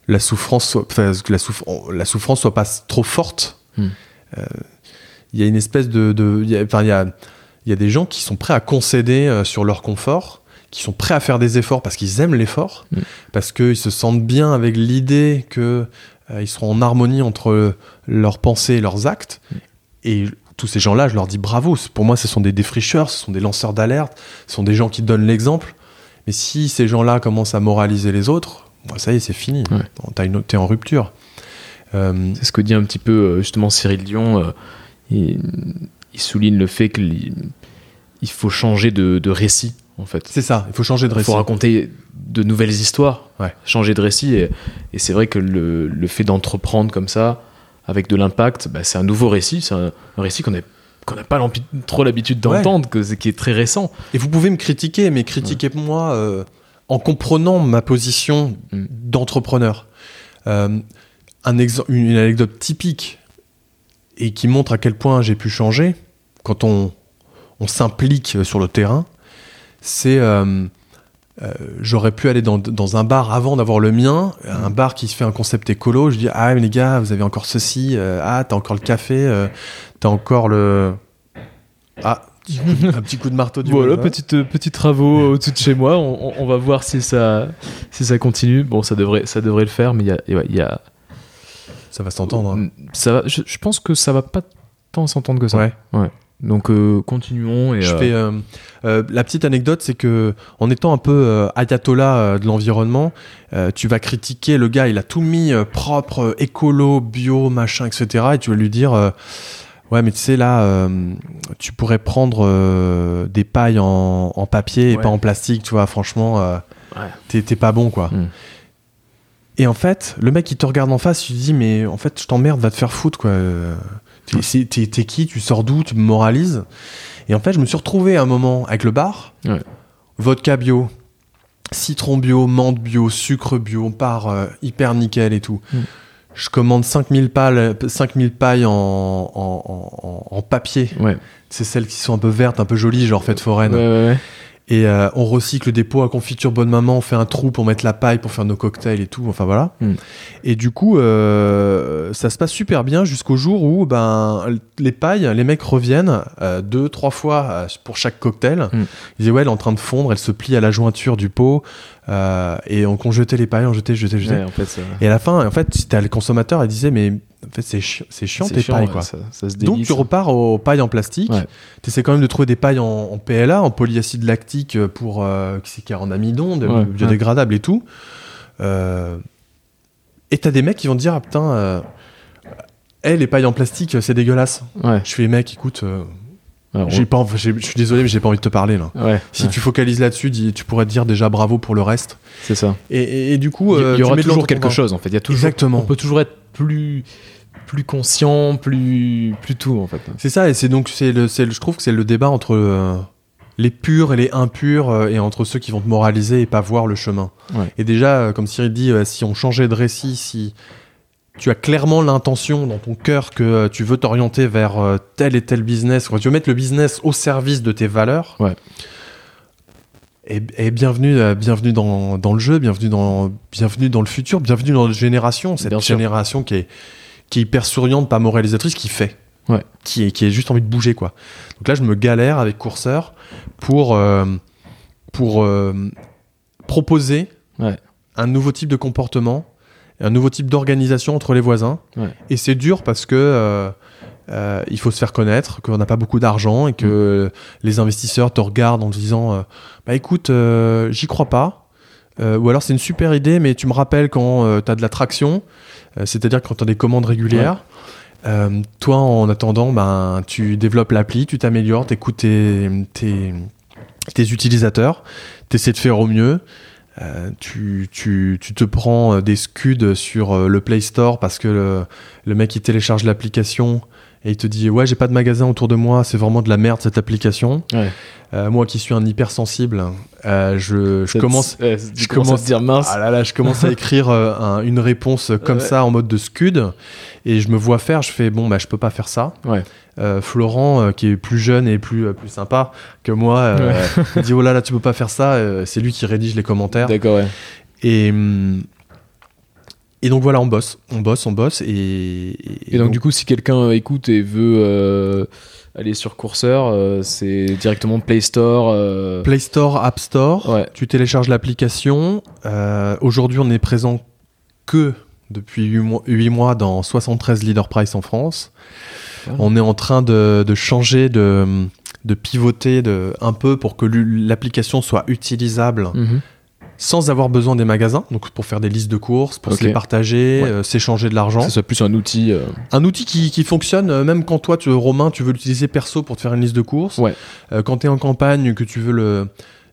la souffrance soit, enfin, que la, souffr- la souffrance soit pas trop forte. Mm. Euh, Il y a une espèce de, de y a- y a, il y a des gens qui sont prêts à concéder euh, sur leur confort, qui sont prêts à faire des efforts parce qu'ils aiment l'effort, Mm. parce qu'ils se sentent bien avec l'idée que euh, seront en harmonie entre leurs pensées et leurs actes. Et tous ces gens-là, je leur dis bravo. Pour moi, ce sont des défricheurs, ce sont des lanceurs d'alerte, ce sont des gens qui donnent l'exemple. Mais si ces gens-là commencent à moraliser les autres, bah, ça y est, c'est fini. Ouais. T'es en rupture. Euh, C'est ce que dit un petit peu euh, justement Cyril Dion. euh, il, il souligne le fait qu'il il faut changer de, de récit, en fait. c'est ça, il faut changer de Il récit. faut raconter de nouvelles histoires, Ouais. changer de récit. Et, et c'est vrai que le, le fait d'entreprendre comme ça, avec de l'impact, bah, c'est un nouveau récit. C'est un, un récit qu'on n'a pas trop l'habitude d'entendre, qui est très récent. Et vous pouvez me critiquer, mais critiquez-moi euh, en comprenant ma position Mm. d'entrepreneur. Euh, un une, une anecdote typique et qui montre à quel point j'ai pu changer quand on, on s'implique sur le terrain, c'est euh, euh, j'aurais pu aller dans, dans un bar avant d'avoir le mien, un bar qui se fait un concept écolo. Je dis ah mais les gars, vous avez encore ceci, euh, ah t'as encore le café, euh, t'as encore le ah un petit coup de marteau du Voilà, petite, petits travaux au-dessus de chez moi. On, on- on va voir si ça, si ça continue. Bon, ça devrait, ça devrait le faire, mais il y a, ouais, y Ça va s'entendre. hein. ça va, je, je pense que ça va pas tant s'entendre que ça. Ouais. Donc euh, continuons et Je euh, fais euh, la petite anecdote, c'est que en étant un peu ayatollah de l'environnement, tu vas critiquer le gars, il a tout mis propre, écolo, bio, machin, etc. Et tu vas lui dire, ouais, mais tu sais là, tu pourrais prendre des pailles en, en papier et Ouais. pas en plastique, tu vois. Franchement, Ouais. t'es pas bon, quoi. Mm. Et en fait, le mec, il te regarde en face, tu te dis, mais en fait, je t'emmerde, va te faire foutre, quoi. T'es qui Tu sors d'où Tu me moralises Et en fait, je me suis retrouvé à un moment avec le bar. Ouais. Vodka bio, citron bio, menthe bio, sucre bio, on part euh, hyper nickel et tout. Mm. Je commande 5000 pailles, 5000 pailles en, en, en- en- en papier. ouais. C'est celles qui sont un peu vertes, un peu jolies, genre fête foraine. Ouais, ouais, ouais. Et euh, on recycle des pots à confiture bonne maman, on fait un trou pour mettre la paille pour faire nos cocktails et tout. Enfin voilà. Mm. Et du coup, euh, ça se passe super bien jusqu'au jour où ben les pailles, les mecs reviennent euh, deux, trois fois euh, pour chaque cocktail. Mm. Ils disent ouais, elle est en train de fondre, elle se plie à la jointure du pot. Euh, et on, on jetait les pailles, on jetait, jetait, jetait. Ouais, en fait, Et à la fin, en fait, c'était le consommateur, il disait mais en fait c'est chi- c'est chiant c'est tes chiant, pailles quoi. Ça, ça se Donc tu repars aux pailles en plastique. Ouais. Tu essaies quand même de trouver des pailles en, en PLA, en polyacide lactique pour euh, qui c'est qui est en amidon, de- Ouais, biodégradable et tout. Euh, et t'as des mecs qui vont te dire ah putain, euh, eh, les pailles en plastique c'est dégueulasse. Je fais mec écoute, euh, Alors, j'ai pas, je suis désolé mais j'ai pas envie de te parler là. ouais, Si ouais, tu focalises là-dessus, tu pourrais te dire déjà bravo pour le reste. c'est ça. Et, et- et du coup, Il y- euh, y aura toujours quelque chose en fait. Il y a toujours, Exactement. On peut toujours être plus, plus conscient, plus, plus tout en fait. C'est ça, et c'est donc, c'est le, c'est le- je trouve que c'est le débat entre euh, les purs et les impurs, euh, et entre ceux qui vont te moraliser et pas voir le chemin. Ouais. Et déjà, comme Cyril dit, si on changeait de récit, si tu as clairement l'intention dans ton cœur que euh, tu veux t'orienter vers euh, tel et tel business, quand tu veux mettre le business au service de tes valeurs, Ouais. et, et bienvenue, euh, bienvenue dans, dans le jeu, bienvenue dans, bienvenue dans le futur, bienvenue dans notre génération, cette Bien génération qui est, qui est hyper souriante, pas moralisatrice, qui fait. Ouais. Qui est, qui est juste envie de bouger, quoi. Donc là, je me galère avec Courseur pour, euh, pour euh, proposer Ouais. un nouveau type de comportement, un nouveau type d'organisation entre les voisins. Ouais. Et c'est dur parce que euh, euh, il faut se faire connaître, qu'on n'a pas beaucoup d'argent et que les investisseurs te regardent en te disant euh, Bah écoute, j'y crois pas. ou alors c'est une super idée, mais tu me rappelles quand tu as de la traction, c'est-à-dire quand tu as des commandes régulières. toi, en attendant, ben, tu développes l'appli, tu t'améliores, tu écoutes tes, tes, tes utilisateurs, tu essaies de faire au mieux. Euh, tu, tu, tu, te prends euh, des scuds sur euh, le Play Store parce que le, le mec il télécharge l'application et il te dit ouais j'ai pas de magasin autour de moi c'est vraiment de la merde cette application ouais. moi qui suis un hypersensible je, je commence je commence à dire mince ah là là je commence à écrire un, une réponse comme ça en mode de scud et je me vois faire je fais bon bah je peux pas faire ça ouais. Euh, Florent, euh, qui est plus jeune et plus, euh, plus sympa que moi, dit Oh là là, tu peux pas faire ça. c'est lui qui rédige les commentaires. D'accord, ouais. Et. Et donc voilà, on bosse, on bosse, on bosse. Et, et, donc, du coup, si quelqu'un écoute et veut aller sur Courseur, c'est directement Play Store. Play Store, App Store. Ouais. Tu télécharges l'application. Aujourd'hui, on est présent que depuis 8 mois, 8 mois dans 73 Leader Price en France. On est en train de, changer, de, pivoter de, un peu pour que l'application soit utilisable. Mhm. Sans avoir besoin des magasins, donc pour faire des listes de courses, pour se les partager, euh, s'échanger de l'argent. Que ce soit plus un outil. Euh, un outil qui, fonctionne, euh, même quand toi, tu, Romain, tu veux l'utiliser perso pour te faire une liste de courses. Ouais. quand tu es en campagne, que tu veux le,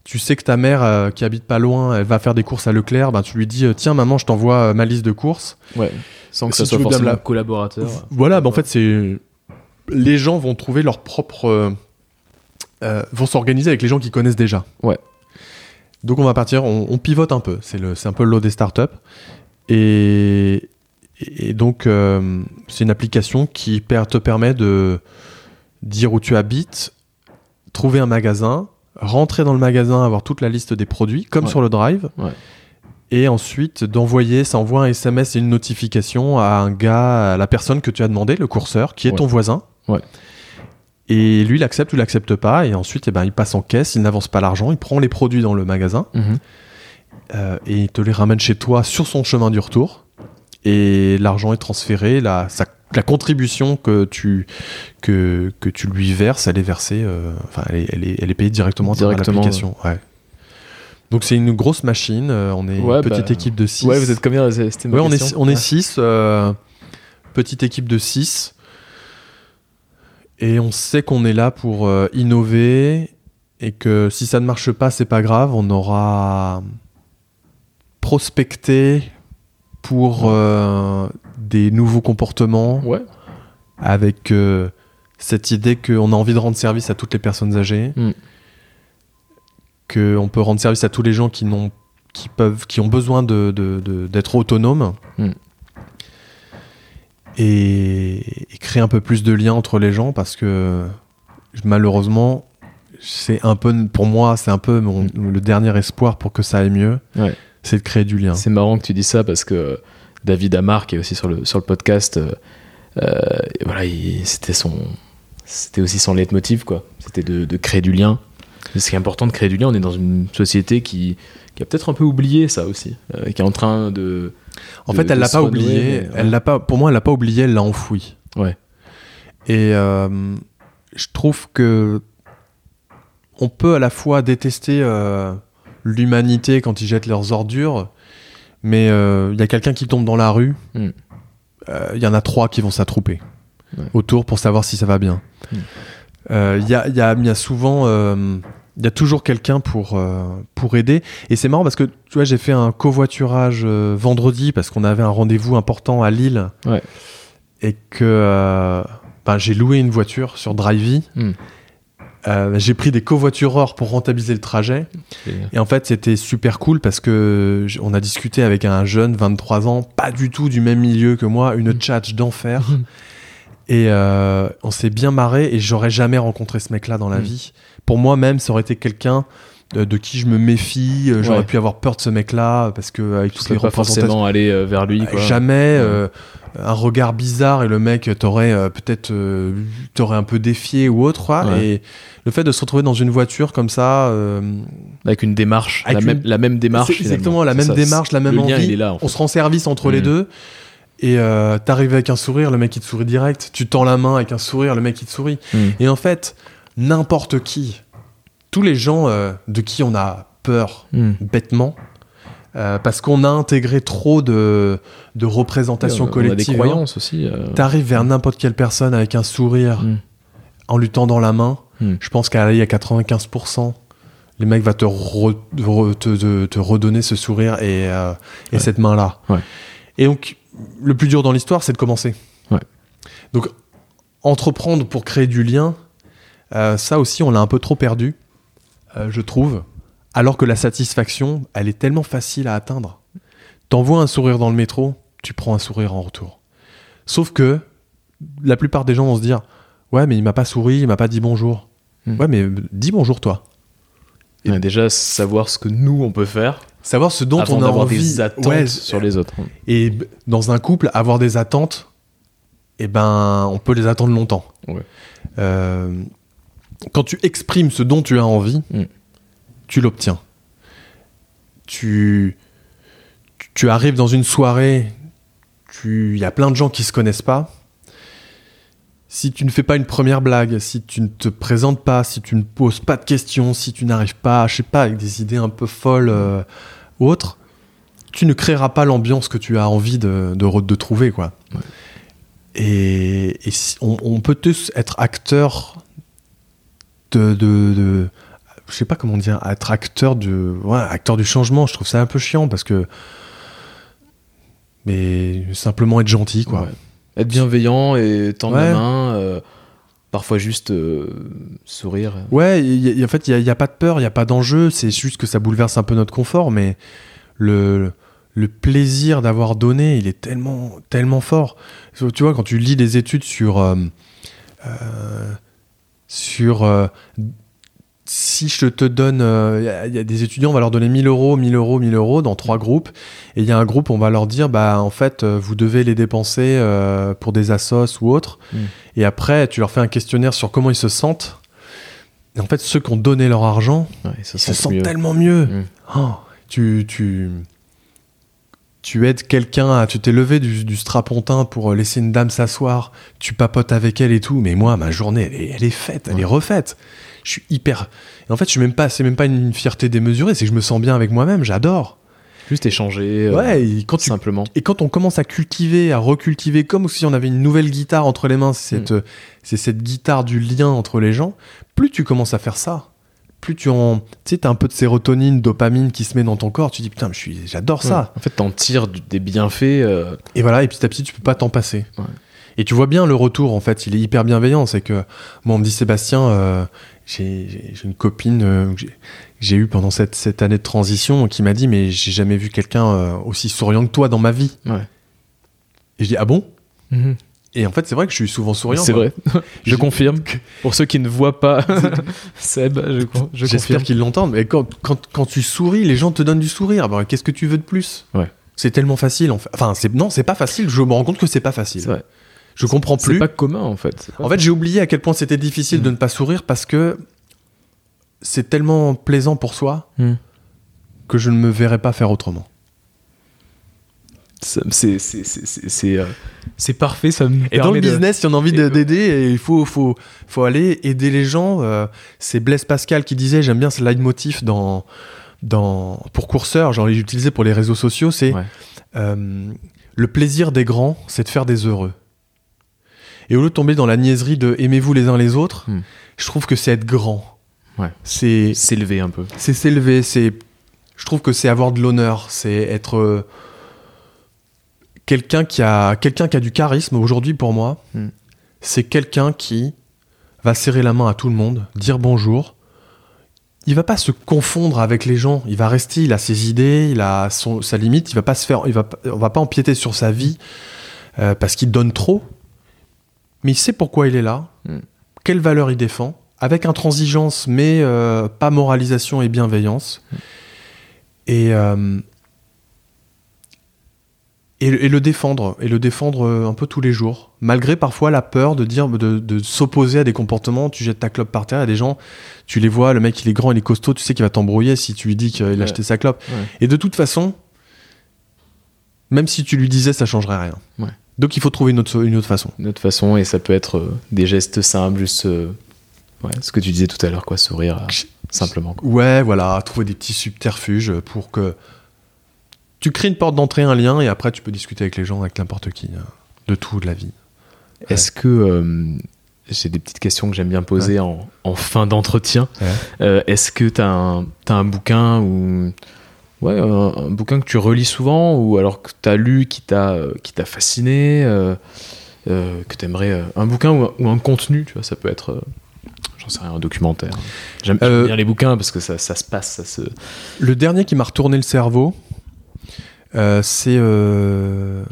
tu sais que ta mère qui habite pas loin, elle va faire des courses à Leclerc, ben tu lui dis tiens maman je t'envoie ma liste de courses. Ouais. Sans que ce soit forcément un collaborateur. Voilà, ben en fait c'est les gens vont trouver leur propre. Euh, euh, vont s'organiser avec les gens qui connaissent déjà. Ouais. Donc on va partir, on, pivote un peu. C'est un peu le lot des startups. Et, et donc euh, c'est une application qui te permet de dire où tu habites, trouver un magasin, rentrer dans le magasin, avoir toute la liste des produits, comme sur le Drive. Ouais et ensuite d'envoyer, ça envoie un SMS et une notification à un gars, à la personne que tu as demandé, le courseur, qui est ton voisin. Ouais. Et lui, il accepte ou il accepte pas, et ensuite, eh ben, il passe en caisse, il n'avance pas l'argent, il prend les produits dans le magasin, mhm. euh, et il te les ramène chez toi sur son chemin du retour, et l'argent est transféré, la, la contribution que tu, que, que tu lui verses, elle est versée, euh, enfin, elle, est, elle, est, payée directement, directement dans l'application. Ouais. Donc c'est une grosse machine, euh, on est une petite bah, équipe de 6. Ouais, vous êtes combien ouais, on est, on est 6, petite équipe de 6. Et on sait qu'on est là pour euh, innover et que si ça ne marche pas, c'est pas grave, on aura prospecté pour euh, des nouveaux comportements. Ouais. Avec euh, cette idée qu'on a envie de rendre service à toutes les personnes âgées. Mm. Qu'on peut rendre service à tous les gens qui, n'ont, qui, peuvent, qui ont besoin de, d'être autonomes. Mm et, créer un peu plus de liens entre les gens parce que malheureusement, c'est un peu, pour moi, c'est un peu le dernier espoir pour que ça aille mieux. C'est de créer du lien. C'est marrant que tu dis ça parce que David Amar, qui est aussi sur le, sur le podcast, euh, euh, voilà, c'était son, c'était aussi son leitmotiv, quoi. C'était de, de, créer du lien. C'est important de créer du lien. On est dans une société qui, qui a peut-être un peu oublié ça aussi, euh, qui est en train de. En fait, elle l'a pas oublié. Elle l'a pas. Pour moi, elle l'a pas oublié. Elle l'a enfoui. Ouais. Et euh, je trouve que on peut à la fois détester euh, l'humanité quand ils jettent leurs ordures, mais il y a quelqu'un qui tombe dans la rue. Hmm. Il y en a trois qui vont s'attrouper autour pour savoir si ça va bien. Hmm. Il y, a, y, y, a, souvent il y a toujours quelqu'un pour, euh, pour aider. Et c'est marrant parce que tu vois, j'ai fait un covoiturage euh, vendredi parce qu'on avait un rendez-vous important à Lille. Ouais. Et que euh, ben, j'ai loué une voiture sur Drivey. Hmm. j'ai pris des covoitureurs pour rentabiliser le trajet. Et en fait, c'était super cool parce que on a discuté avec un jeune, 23 ans, pas du tout du même milieu que moi, une tchatch d'enfer. Et on s'est bien marré et j'aurais jamais rencontré ce mec-là dans la hmm. vie pour moi-même, ça aurait été quelqu'un de, qui je me méfie. Euh, j'aurais pu avoir peur de ce mec-là parce que avec toutes les pas forcément aller euh, vers lui. Quoi. Jamais. Euh, un regard bizarre et le mec t'aurait peut-être t'aurait un peu défié ou autre. Et le fait de se retrouver dans une voiture comme ça, avec une démarche, la, Même, la, Même, démarche. Exactement, la même démarche, la même envie. On se rend service entre les mm. deux. Et t'arrives avec un sourire, le mec il te sourit direct. Tu tends la main avec un sourire, le mec il te sourit. Mm. Et en fait, n'importe qui, tous les gens euh, de qui on a peur hmm. bêtement, Euh, parce qu'on a intégré trop de, de représentations On a collectives. des croyances aussi. euh, T'arrives vers n'importe quelle personne avec un sourire Mm. en lui tendant la main. Je pense qu'à y a 95%. Les mecs va te, re- re- te, te- te redonner ce sourire et, euh, et Ouais. cette main-là. Ouais. Et donc, le plus dur dans l'histoire, c'est de commencer. Ouais. Donc, entreprendre pour créer du lien, euh, ça aussi, on l'a un peu trop perdu, euh, je trouve. Alors que la satisfaction, elle est tellement facile à atteindre. T'envoies un sourire dans le métro, tu prends un sourire en retour. Sauf que la plupart des gens vont se dire Ouais, mais il m'a pas souri, il m'a pas dit bonjour. Hmm. Ouais, mais dis bonjour toi. ouais, déjà, savoir ce que nous, on peut faire Savoir ce dont avant on a envie. des attentes Ouais, sur les autres. Et dans un couple, avoir des attentes, eh ben, on peut les attendre longtemps. Ouais. Euh, quand tu exprimes ce dont tu as envie, Mm. tu l'obtiens. Tu, tu- arrives dans une soirée, tu- il y a plein de gens qui se connaissent pas. Si tu ne fais pas une première blague, si tu ne te présentes pas, si tu ne poses pas de questions, si tu n'arrives pas, je sais pas, avec des idées un peu folles euh, ou autres, tu ne créeras pas l'ambiance que tu as envie de, de, de trouver, quoi. Ouais. Et, et si- on, on peut tous être acteur de, de, de- je sais pas comment dire, être acteur de, ouais, acteur du changement. Je trouve ça un peu chiant parce que, mais simplement être gentil, quoi. Ouais. Être bienveillant et tendre Ouais. la main, euh, parfois juste euh, sourire. Ouais, en fait, il n'y a, pas de peur, il n'y a pas d'enjeu, c'est juste que ça bouleverse un peu notre confort, mais le, le plaisir d'avoir donné, il est tellement, tellement fort. Tu vois, quand tu lis des études sur. euh, euh, sur. Euh, si je te donne. euh, Il y a- il y, a des étudiants, on va leur donner 1000 euros, 1000 euros, 1000 euros dans trois groupes. Et il y a un groupe, on va leur dire, bah, en fait, euh, vous devez les dépenser euh, pour des assos ou autres. Mm. Et après, tu leur fais un questionnaire sur comment ils se sentent. Et en fait, ceux qui ont donné leur argent, Ouais, ils sent se sentent mieux. tellement mieux. Mm. Oh, tu, tu, tu aides quelqu'un, à- tu t'es levé du, du strapontin pour euh, laisser une dame s'asseoir, tu papotes avec elle et tout, mais moi, ma journée, elle est, elle est faite, elle Ouais. est refaite. Je suis hyper. Et en fait, je suis même pas, c'est même pas une fierté démesurée, c'est que je me sens bien avec moi-même, j'adore. Juste échanger. euh, ouais, et quand tu simplement. et quand on commence à cultiver, à recultiver, comme si on avait une nouvelle guitare entre les mains, c'est cette, Mm. euh, c'est cette guitare du lien entre les gens, plus tu commences à faire ça, plus tu en. Tu sais, t'as un peu de sérotonine, dopamine qui se met dans ton corps, tu dis putain, je suis, j'adore ça. Ouais. En fait, t'en tires des bienfaits. euh, Et voilà, et petit à petit, tu peux pas t'en passer. Ouais. Et tu vois bien le retour, en fait, il est hyper bienveillant. C'est que, moi, on me dit Sébastien, euh, j'ai une copine euh, que j'ai- eue pendant cette, cette année de transition qui m'a dit, mais j'ai jamais vu quelqu'un euh, aussi souriant que toi dans ma vie. Ouais. Et je dis, ah bon? Et en fait, c'est vrai que je suis souvent souriant. C'est vrai. je confirme. Pour ceux qui ne voient pas Seb, je, je J'espère confirme. qu'ils l'entendent. Mais quand, quand, quand tu souris, les gens te donnent du sourire. Bah, Qu'est-ce que tu veux de plus? Ouais. C'est tellement facile. En fait. Enfin, c'est non, c'est pas facile. Je me rends compte que c'est pas facile. C'est vrai. Je comprends C'est plus. pas commun en fait. C'est En fait, j'ai oublié à quel point c'était difficile Mm. de ne pas sourire parce que c'est tellement plaisant pour soi Mm. que je ne me verrais pas faire autrement. C'est c'est- c'est- c'est- c'est, euh, c'est parfait. Ça me Et dans le de- business, si on a envie de- d'aider, il faut, faut, faut aller aider les gens. euh, c'est Blaise Pascal qui disait, j'aime bien ce leitmotiv dans, dans, pour courseur, genre l'ai utilisé pour les réseaux sociaux, c'est Ouais. euh, le plaisir des grands, c'est de faire des heureux. Et au lieu de tomber dans la niaiserie de aimez-vous les uns les autres, Hmm. je trouve que c'est être grand. Ouais. C'est s'élever un peu. c'est s'élever, c'est je trouve que c'est avoir de l'honneur, c'est être euh, quelqu'un qui a quelqu'un qui a du charisme aujourd'hui pour moi. Hmm. C'est quelqu'un qui va serrer la main à tout le monde, dire bonjour. Il va pas se confondre avec les gens, il va rester, il a ses idées, il a son, sa limite, il va pas se faire il va pas- on va pas empiéter sur sa vie euh, parce qu'il donne trop. Mais il sait pourquoi il est là, Hmm. quelle valeur il défend, avec intransigeance, mais euh, pas moralisation et bienveillance. Et, euh, et, et le défendre, et le défendre euh, un peu tous les jours, malgré parfois la peur de dire, de, de s'opposer à des comportements. Tu jettes ta clope par terre, il y a des gens, tu les vois, le mec il est grand, il est costaud, tu sais qu'il va t'embrouiller si tu lui dis qu'il a acheté sa clope. Ouais. Et de toute façon, même si tu lui disais, ça changerait rien. Ouais. Donc il faut trouver une autre, une autre façon. D'une autre façon, et ça peut être euh, des gestes simples, juste euh, ouais, ce que tu disais tout à l'heure, quoi, sourire euh, simplement. Quoi. Ouais, voilà, trouver des petits subterfuges pour que tu crées une porte d'entrée, un lien, et après tu peux discuter avec les gens, avec n'importe qui, euh, de tout, de la vie. Est-ce que euh, j'ai des petites questions que j'aime bien poser en, en fin d'entretien. Euh, Est-ce que tu as, un- t'as un bouquin ou ouais, un, un bouquin que tu relis souvent ou alors que tu as lu qui t'a euh, qui t'a fasciné, euh, que tu aimerais un bouquin ou un, ou un contenu, tu vois, ça peut être j'en sais rien, un documentaire. J'aime bien les bouquins parce que ça, ça se passe, ça se Le dernier qui m'a retourné le cerveau, euh, c'est euh,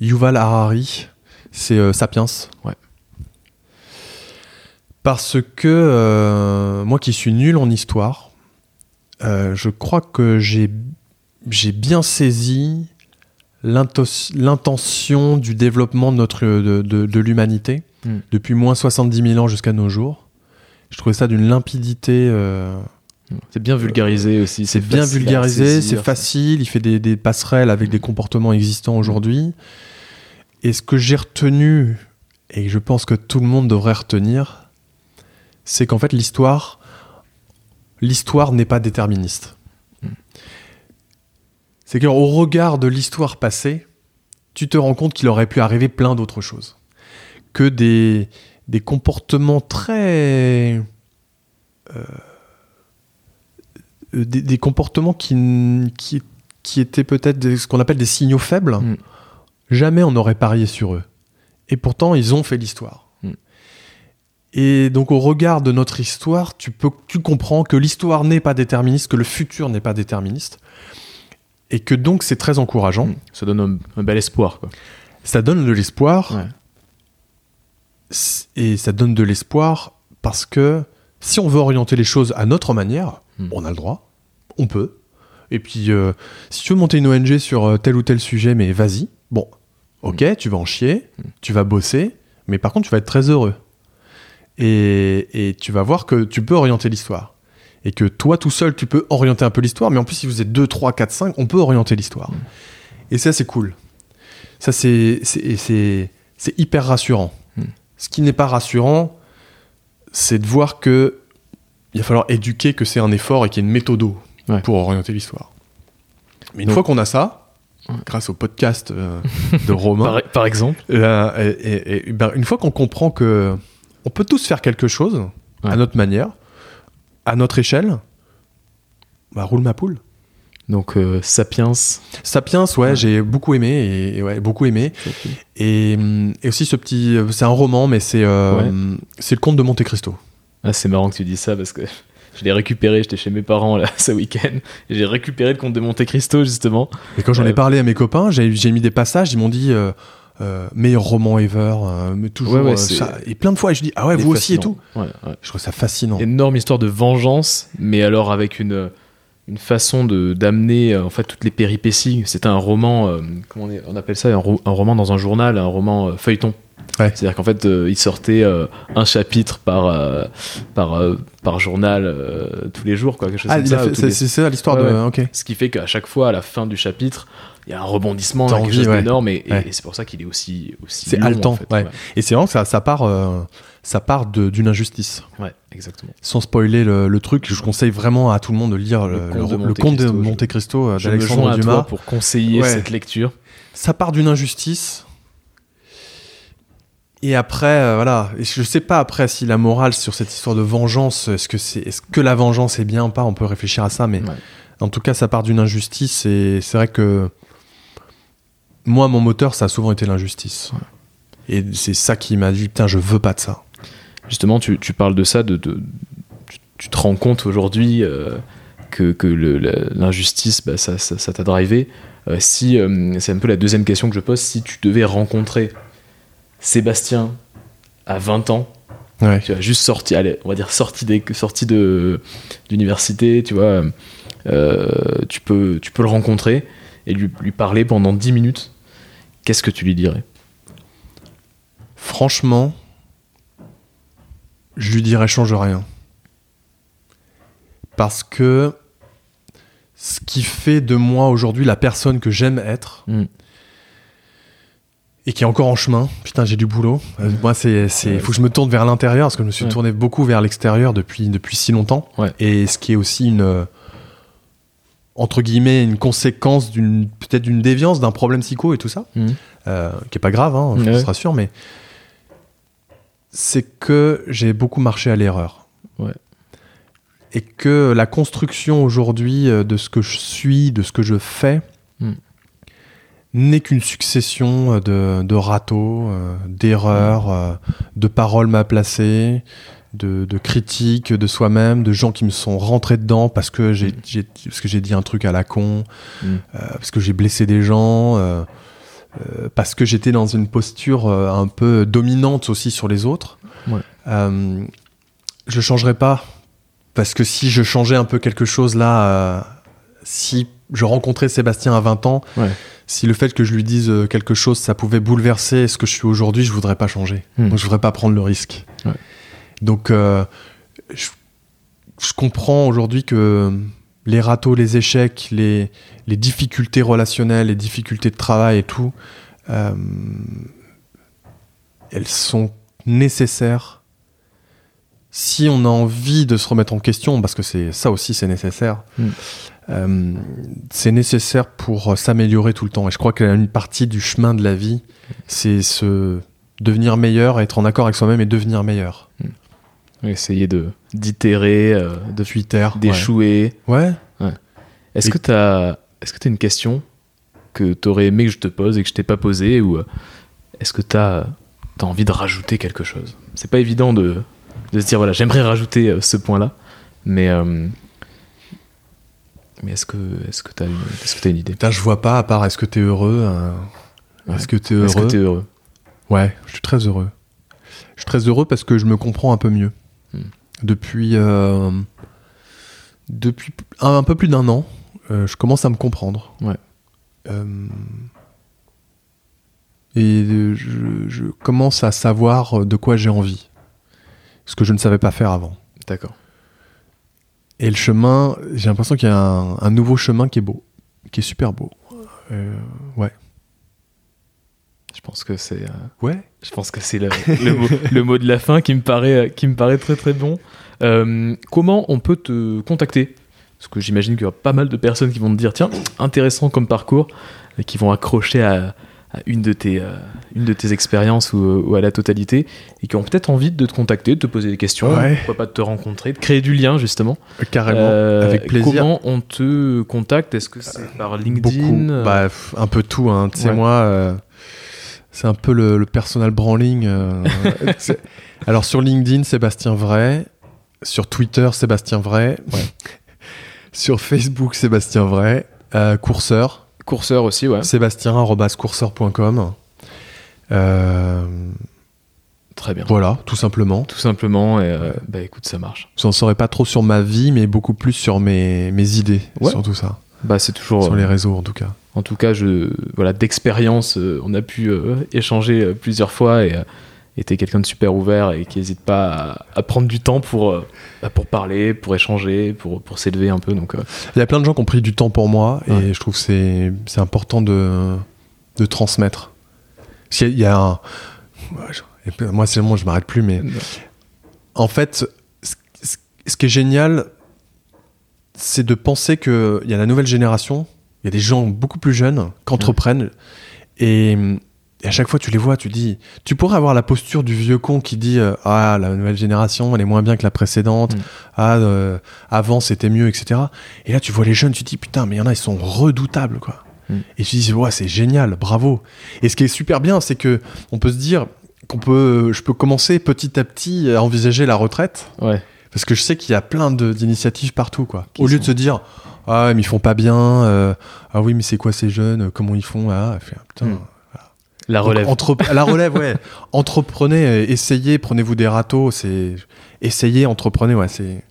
Yuval Harari, c'est euh, Sapiens. Ouais. Parce que moi qui suis nul en histoire, je crois que j'ai j'ai bien saisi l'intention du développement de, notre, de, de- de l'humanité Mm. depuis moins 70 000 ans jusqu'à nos jours. Je trouvais ça d'une limpidité. euh, c'est bien vulgarisé aussi, c'est bien vulgarisé, c'est facile, il fait des, des passerelles avec des comportements existants aujourd'hui. Et ce que j'ai retenu, et je pense que tout le monde devrait retenir, c'est qu'en fait l'histoire, l'histoire n'est pas déterministe. C'est qu'au regard de l'histoire passée, tu te rends compte qu'il aurait pu arriver plein d'autres choses. Que des, des comportements très euh, des, des comportements qui, qui, qui étaient peut-être ce qu'on appelle des signaux faibles, Mm. jamais on n'aurait parié sur eux. Et pourtant, ils ont fait l'histoire. Mm. Et donc, au regard de notre histoire, tu, peux, tu comprends que l'histoire n'est pas déterministe, que le futur n'est pas déterministe, et que donc c'est très encourageant. Mm. Ça donne un, un bel espoir. Quoi. Ça donne de l'espoir, Ouais. Et ça donne de l'espoir parce que si on veut orienter les choses à notre manière, Mm. on a le droit, on peut. Et puis, euh, si tu veux monter une ONG sur euh, tel ou tel sujet, mais vas-y. Bon, ok, tu vas en chier, tu vas bosser, mais par contre, tu vas être très heureux. Et, et tu vas voir que tu peux orienter l'histoire. Et que toi, tout seul, tu peux orienter un peu l'histoire, mais en plus, si vous êtes 2, 3, 4, 5, on peut orienter l'histoire. Et ça, c'est cool. Ça, c'est hyper rassurant. Ce qui n'est pas rassurant, c'est de voir que il va falloir éduquer que c'est un effort et qu'il y a une méthode Ouais. pour orienter l'histoire. Mais une Donc- fois qu'on a ça, Ouais. grâce au podcast euh, de Romain, Par, par exemple. là, et- et- et, ben, une fois qu'on comprend que on peut tous faire quelque chose Ouais. à notre manière, à notre échelle, bah, roule ma poule. Donc, euh, Sapiens. Sapiens, ouais, Ouais. j'ai beaucoup aimé et, et ouais, beaucoup aimé. Et, hum, et aussi ce petit, euh, c'est un roman, mais c'est euh, c'est le conte de Monte Cristo. Ah, c'est marrant que tu dis ça parce que je l'ai récupéré, j'étais chez mes parents là ce week-end, et j'ai récupéré le conte de Monte Cristo justement. Et quand j'en ai parlé à mes copains, j'ai mis des passages, ils m'ont dit euh, euh, meilleur roman ever, euh, mais toujours Ouais, ouais, euh, c'est- ça. Et plein de fois, et je dis ah ouais, vous aussi et tout. Ouais. Je trouve ça fascinant. Énorme histoire de vengeance, mais alors avec une, une façon de d'amener euh, en fait toutes les péripéties. C'était un roman, euh, comment on, est- on appelle ça, un, ro- un roman dans un journal, un roman euh, feuilleton. Ouais. C'est-à-dire qu'en fait, euh, il sortait un chapitre par, par, par journal tous les jours, quoi, quelque chose Ah, comme ça, c'est les- ça l'histoire Ouais, de. ouais. Ok. Ce qui fait qu'à chaque fois, à la fin du chapitre, il y a un rebondissement, quelque envie, chose ouais. d'énorme, et, et- Ouais. et c'est pour ça qu'il est aussi, aussi C'est haletant, en fait, ouais. Et c'est vraiment que ça, ça part, ça part d'une injustice. Ouais, exactement. Sans spoiler le, le truc, je conseille vraiment à tout le monde de lire le, Le Conte de Monte Cristo, euh, d'Alexandre à Dumas. toi pour conseiller Ouais. cette lecture. ça part d'une injustice. Et après, euh, voilà, Et je sais pas après si la morale sur cette histoire de vengeance, est-ce que c'est, est-ce que la vengeance est bien ou pas On peut réfléchir à ça, mais Ouais. en tout cas, ça part d'une injustice et c'est vrai que moi, mon moteur, ça a souvent été l'injustice. Et c'est ça qui m'a dit, putain, je veux pas de ça. Justement, tu, tu parles de ça, de, de- tu, tu te rends compte aujourd'hui euh, que, que le- la- l'injustice, bah, ça, ça, t'a drivé. Euh, si, euh, c'est un peu la deuxième question que je pose, si tu devais rencontrer Sébastien à 20 ans, Ouais. tu vois, juste sorti, allez, on va dire sorti des, sorti de d'université, tu vois, tu peux, tu peux le rencontrer et lui, lui parler pendant 10 minutes. Qu'est-ce que tu lui dirais? Franchement, je lui dirais change rien. Parce que ce qui fait de moi aujourd'hui la personne que j'aime être Mm. et qui est encore en chemin, putain, j'ai du boulot. Euh, moi, c'est, c'est, Ouais. faut que je me tourne vers l'intérieur parce que je me suis tourné beaucoup vers l'extérieur depuis, depuis si longtemps. Ouais. Et ce qui est aussi une, entre guillemets une conséquence d'une peut-être d'une déviance, d'un problème psycho et tout ça, Mhm. euh, qui est pas grave, hein, je Ouais. te rassure, mais c'est que j'ai beaucoup marché à l'erreur. Ouais. Et que la construction aujourd'hui euh, de ce que je suis, de ce que je fais, Mm. n'est qu'une succession euh, de, de râteaux, euh, d'erreurs, euh, de paroles mal placées, de, de critiques de soi-même, de gens qui me sont rentrés dedans parce que j'ai Mm. j'ai- parce que j'ai dit un truc à la con, Mm. euh, parce que j'ai blessé des gens, euh, parce que j'étais dans une posture euh, un peu dominante aussi sur les autres. Ouais. Euh, je changerai pas parce que si je changeais un peu quelque chose là, euh, si je rencontrais Sébastien à 20 ans, Ouais. si le fait que je lui dise quelque chose, ça pouvait bouleverser ce que je suis aujourd'hui, je voudrais pas changer. Hmm. Donc je voudrais pas prendre le risque. Ouais. Donc je, je comprends aujourd'hui que les râteaux, les échecs, les, les difficultés relationnelles, les difficultés de travail et tout, euh, elles sont nécessaires si on a envie de se remettre en question, parce que c'est ça aussi c'est nécessaire. Mm. euh, c'est nécessaire pour s'améliorer tout le temps. Et je crois qu'une partie du chemin de la vie, c'est se devenir meilleur, être en accord avec soi-même et devenir meilleur. Essayer de d'itérer, euh, de Twitter. d'échouer. Ouais. Est-ce Et- que tu as est-ce que tu une question que tu aurais aimé que je te pose et que je t'ai pas posée ou euh, est-ce que tu as envie de rajouter quelque chose? C'est pas évident de, de se dire voilà, j'aimerais rajouter euh, ce point-là, mais euh, mais est-ce que est-ce que tu as une est-ce que tu une idée? Putain, je vois pas à part est-ce que t'es heureux Ouais. Est-ce que t'es heureux Est-ce que tu es heureux? Ouais, je suis très heureux. Je suis très heureux parce que je me comprends un peu mieux. Hmm. Depuis, euh, depuis un, un peu plus d'un an, euh, je commence à me comprendre. Ouais. Euh, et je, je commence à savoir de quoi j'ai envie. Ce que je ne savais pas faire avant. D'accord. Et le chemin, j'ai l'impression qu'il y a un, un nouveau chemin qui est beau, qui est super beau. Ouais. Je pense que c'est euh, Ouais. Je pense que c'est le, le mot, le mot de la fin qui me paraît, qui me paraît très très bon. Euh, comment on peut te contacter? Parce que j'imagine qu'il y aura pas mal de personnes qui vont te dire tiens, intéressant comme parcours, et qui vont accrocher à, à une, de tes, euh, une de tes expériences ou, ou à la totalité, et qui ont peut-être envie de te contacter, de te poser des questions, Ouais. pourquoi pas de te rencontrer, de créer du lien justement. Carrément. Euh, avec plaisir. Comment on te contacte? Est-ce que c'est par LinkedIn? Beaucoup. euh, Bah, un peu tout. Hein. Tu sais, Ouais. moi, euh, c'est un peu le, le personal branding. euh, c'est- Alors, sur LinkedIn, Sébastien Vrai. Sur Twitter, Sébastien Vrai. sur Facebook, Sébastien Vrai. Euh, courseur. Courseur aussi, ouais. Sébastien-courseur.com. Euh, Très bien. voilà, tout simplement. Tout simplement, et euh, bah écoute, ça marche. Je n'en saurais pas trop sur ma vie, mais beaucoup plus sur mes, mes idées, Ouais. sur tout ça. Bah c'est toujours. Sur les réseaux, en tout cas. En tout cas, je, voilà, d'expérience, euh, on a pu euh, échanger euh, plusieurs fois et t'es quelqu'un de super ouvert et qui n'hésite pas à, à prendre du temps pour, euh, bah, pour parler, pour échanger, pour, pour s'élever un peu. Donc, euh, Il y a plein de gens qui ont pris du temps pour moi et je trouve que c'est c'est important de, de transmettre. Parce qu'il y a- un. Moi, c'est le moment, je m'arrête plus, mais en fait, ce, ce- ce qui est génial, c'est de penser qu'il y a la nouvelle génération, il y a des gens beaucoup plus jeunes qui entreprennent et, et à chaque fois tu les vois, tu dis, tu pourrais avoir la posture du vieux con qui dit euh, ah la nouvelle génération elle est moins bien que la précédente, Mm. ah euh, avant c'était mieux etc. Et là tu vois les jeunes, tu te dis putain mais il y en a ils sont redoutables quoi. Mm. Et tu te dis ouais c'est génial, bravo. Et ce qui est super bien c'est que on peut se dire qu'on peut, je peux commencer petit à petit à envisager la retraite. ouais. Parce que je sais qu'il y a plein d'initiatives partout, quoi. Qui Au lieu de se dire, ah, mais ils font pas bien, euh, ah oui, mais c'est quoi ces jeunes, comment ils font, ah, fait, putain. Hmm. La Donc, relève. entre- la relève, ouais. Entreprenez, euh, essayez, prenez-vous des râteaux, c'est, essayez, entreprenez, ouais, c'est,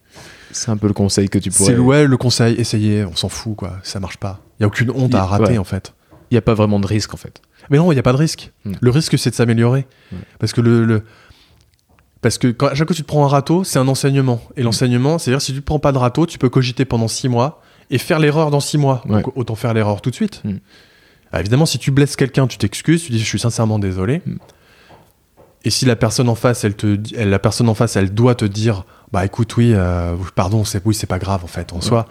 C'est un peu le conseil que tu pourrais. c'est, ouais, le conseil, essayez, on s'en fout, quoi, ça marche pas. Il y a aucune honte à rater, ouais. en fait. Il n'y a pas vraiment de risque en fait. Mais non, il n'y a pas de risque. Hmm. Le risque, c'est de s'améliorer. Parce que le, le- Parce que quand, à chaque fois que tu te prends un râteau, c'est un enseignement. Et l'enseignement, c'est-à-dire si tu ne prends pas de râteau, tu peux cogiter pendant six mois et faire l'erreur dans six mois. Ouais. Donc autant faire l'erreur tout de suite. Hmm. Ah, évidemment, si tu blesses quelqu'un, tu t'excuses, tu dis je suis sincèrement désolé. Hmm. Et si la personne en face, elle te, elle- la personne en face, elle doit te dire Bah écoute, oui, euh, pardon, c'est oui, c'est pas grave en fait. En soi,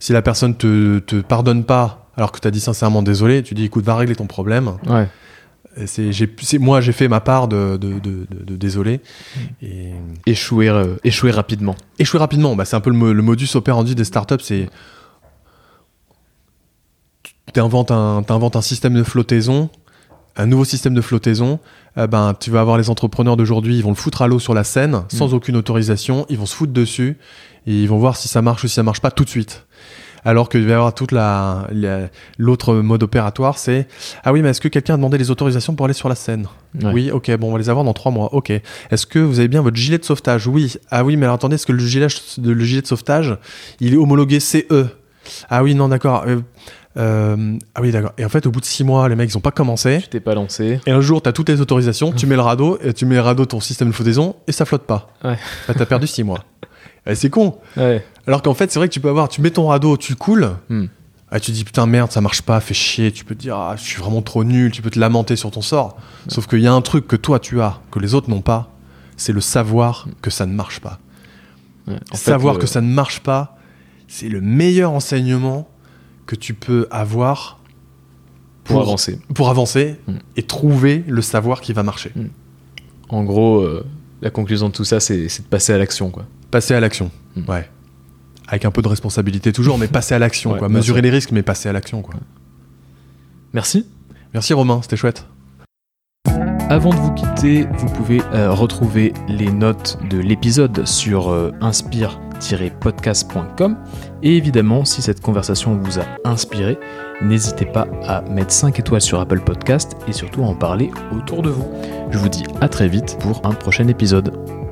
si la personne te, te pardonne pas alors que tu as dit sincèrement désolé, tu dis écoute, va régler ton problème. Ouais. C'est, j'ai, c'est- moi, j'ai fait ma part de, de, de, désolé. Et Échouer, euh, échouer rapidement. échouer rapidement, bah, c'est un peu le, le modus operandi des startups. C'est tu inventes un, t'inventes un système de flottaison, un nouveau système de flottaison. eh ben, tu vas avoir les entrepreneurs d'aujourd'hui, ils vont le foutre à l'eau sur la scène sans Mm. aucune autorisation. Ils vont se foutre dessus et ils vont voir si ça marche ou si ça marche pas tout de suite. Alors qu'il va y avoir toute la, la- l'autre mode opératoire, c'est ah oui, mais est-ce que quelqu'un a demandé les autorisations pour aller sur la scène Ouais. Oui, ok, bon, on va les avoir dans trois mois. Ok. Est-ce que vous avez bien votre gilet de sauvetage? Oui. Ah oui, mais alors attendez, est-ce que le gilet, de, le gilet de sauvetage, il est homologué CE Ah oui, non, d'accord. Euh, euh, ah oui, d'accord. Et en fait, au bout de six mois, les mecs, ils ont pas commencé. Tu t'es pas lancé. Et un jour, tu as toutes les autorisations, tu mets le radeau, et tu mets le radeau de ton système de flottaison, et ça flotte pas. Ouais. Bah, t'as perdu six mois. Et c'est con. Ouais. Alors qu'en fait, c'est vrai que tu peux avoir, tu mets ton radeau, tu coules, Hmm. ah, tu te dis putain merde, ça marche pas, fais chier, tu peux te dire ah, je suis vraiment trop nul, tu peux te lamenter sur ton sort. Sauf qu'il y a un truc que toi tu as, que les autres n'ont pas, c'est le savoir que ça ne marche pas. Ouais. En fait, savoir le- que ça ne marche pas, c'est le meilleur enseignement que tu peux avoir pour avancer. pour avancer Hmm. et trouver le savoir qui va marcher. En gros, euh, la conclusion de tout ça, c'est de passer à l'action, quoi. Passer à l'action. Hmm. Ouais. Avec un peu de responsabilité toujours, mais passer à l'action. Ouais, quoi. Mesurer les risques, mais passer à l'action. quoi. Merci. Merci Romain, c'était chouette. Avant de vous quitter, vous pouvez euh, retrouver les notes de l'épisode sur euh, Et évidemment, si cette conversation vous a inspiré, n'hésitez pas à mettre 5 étoiles sur Apple Podcast et surtout à en parler autour de vous. Je vous dis à très vite pour un prochain épisode.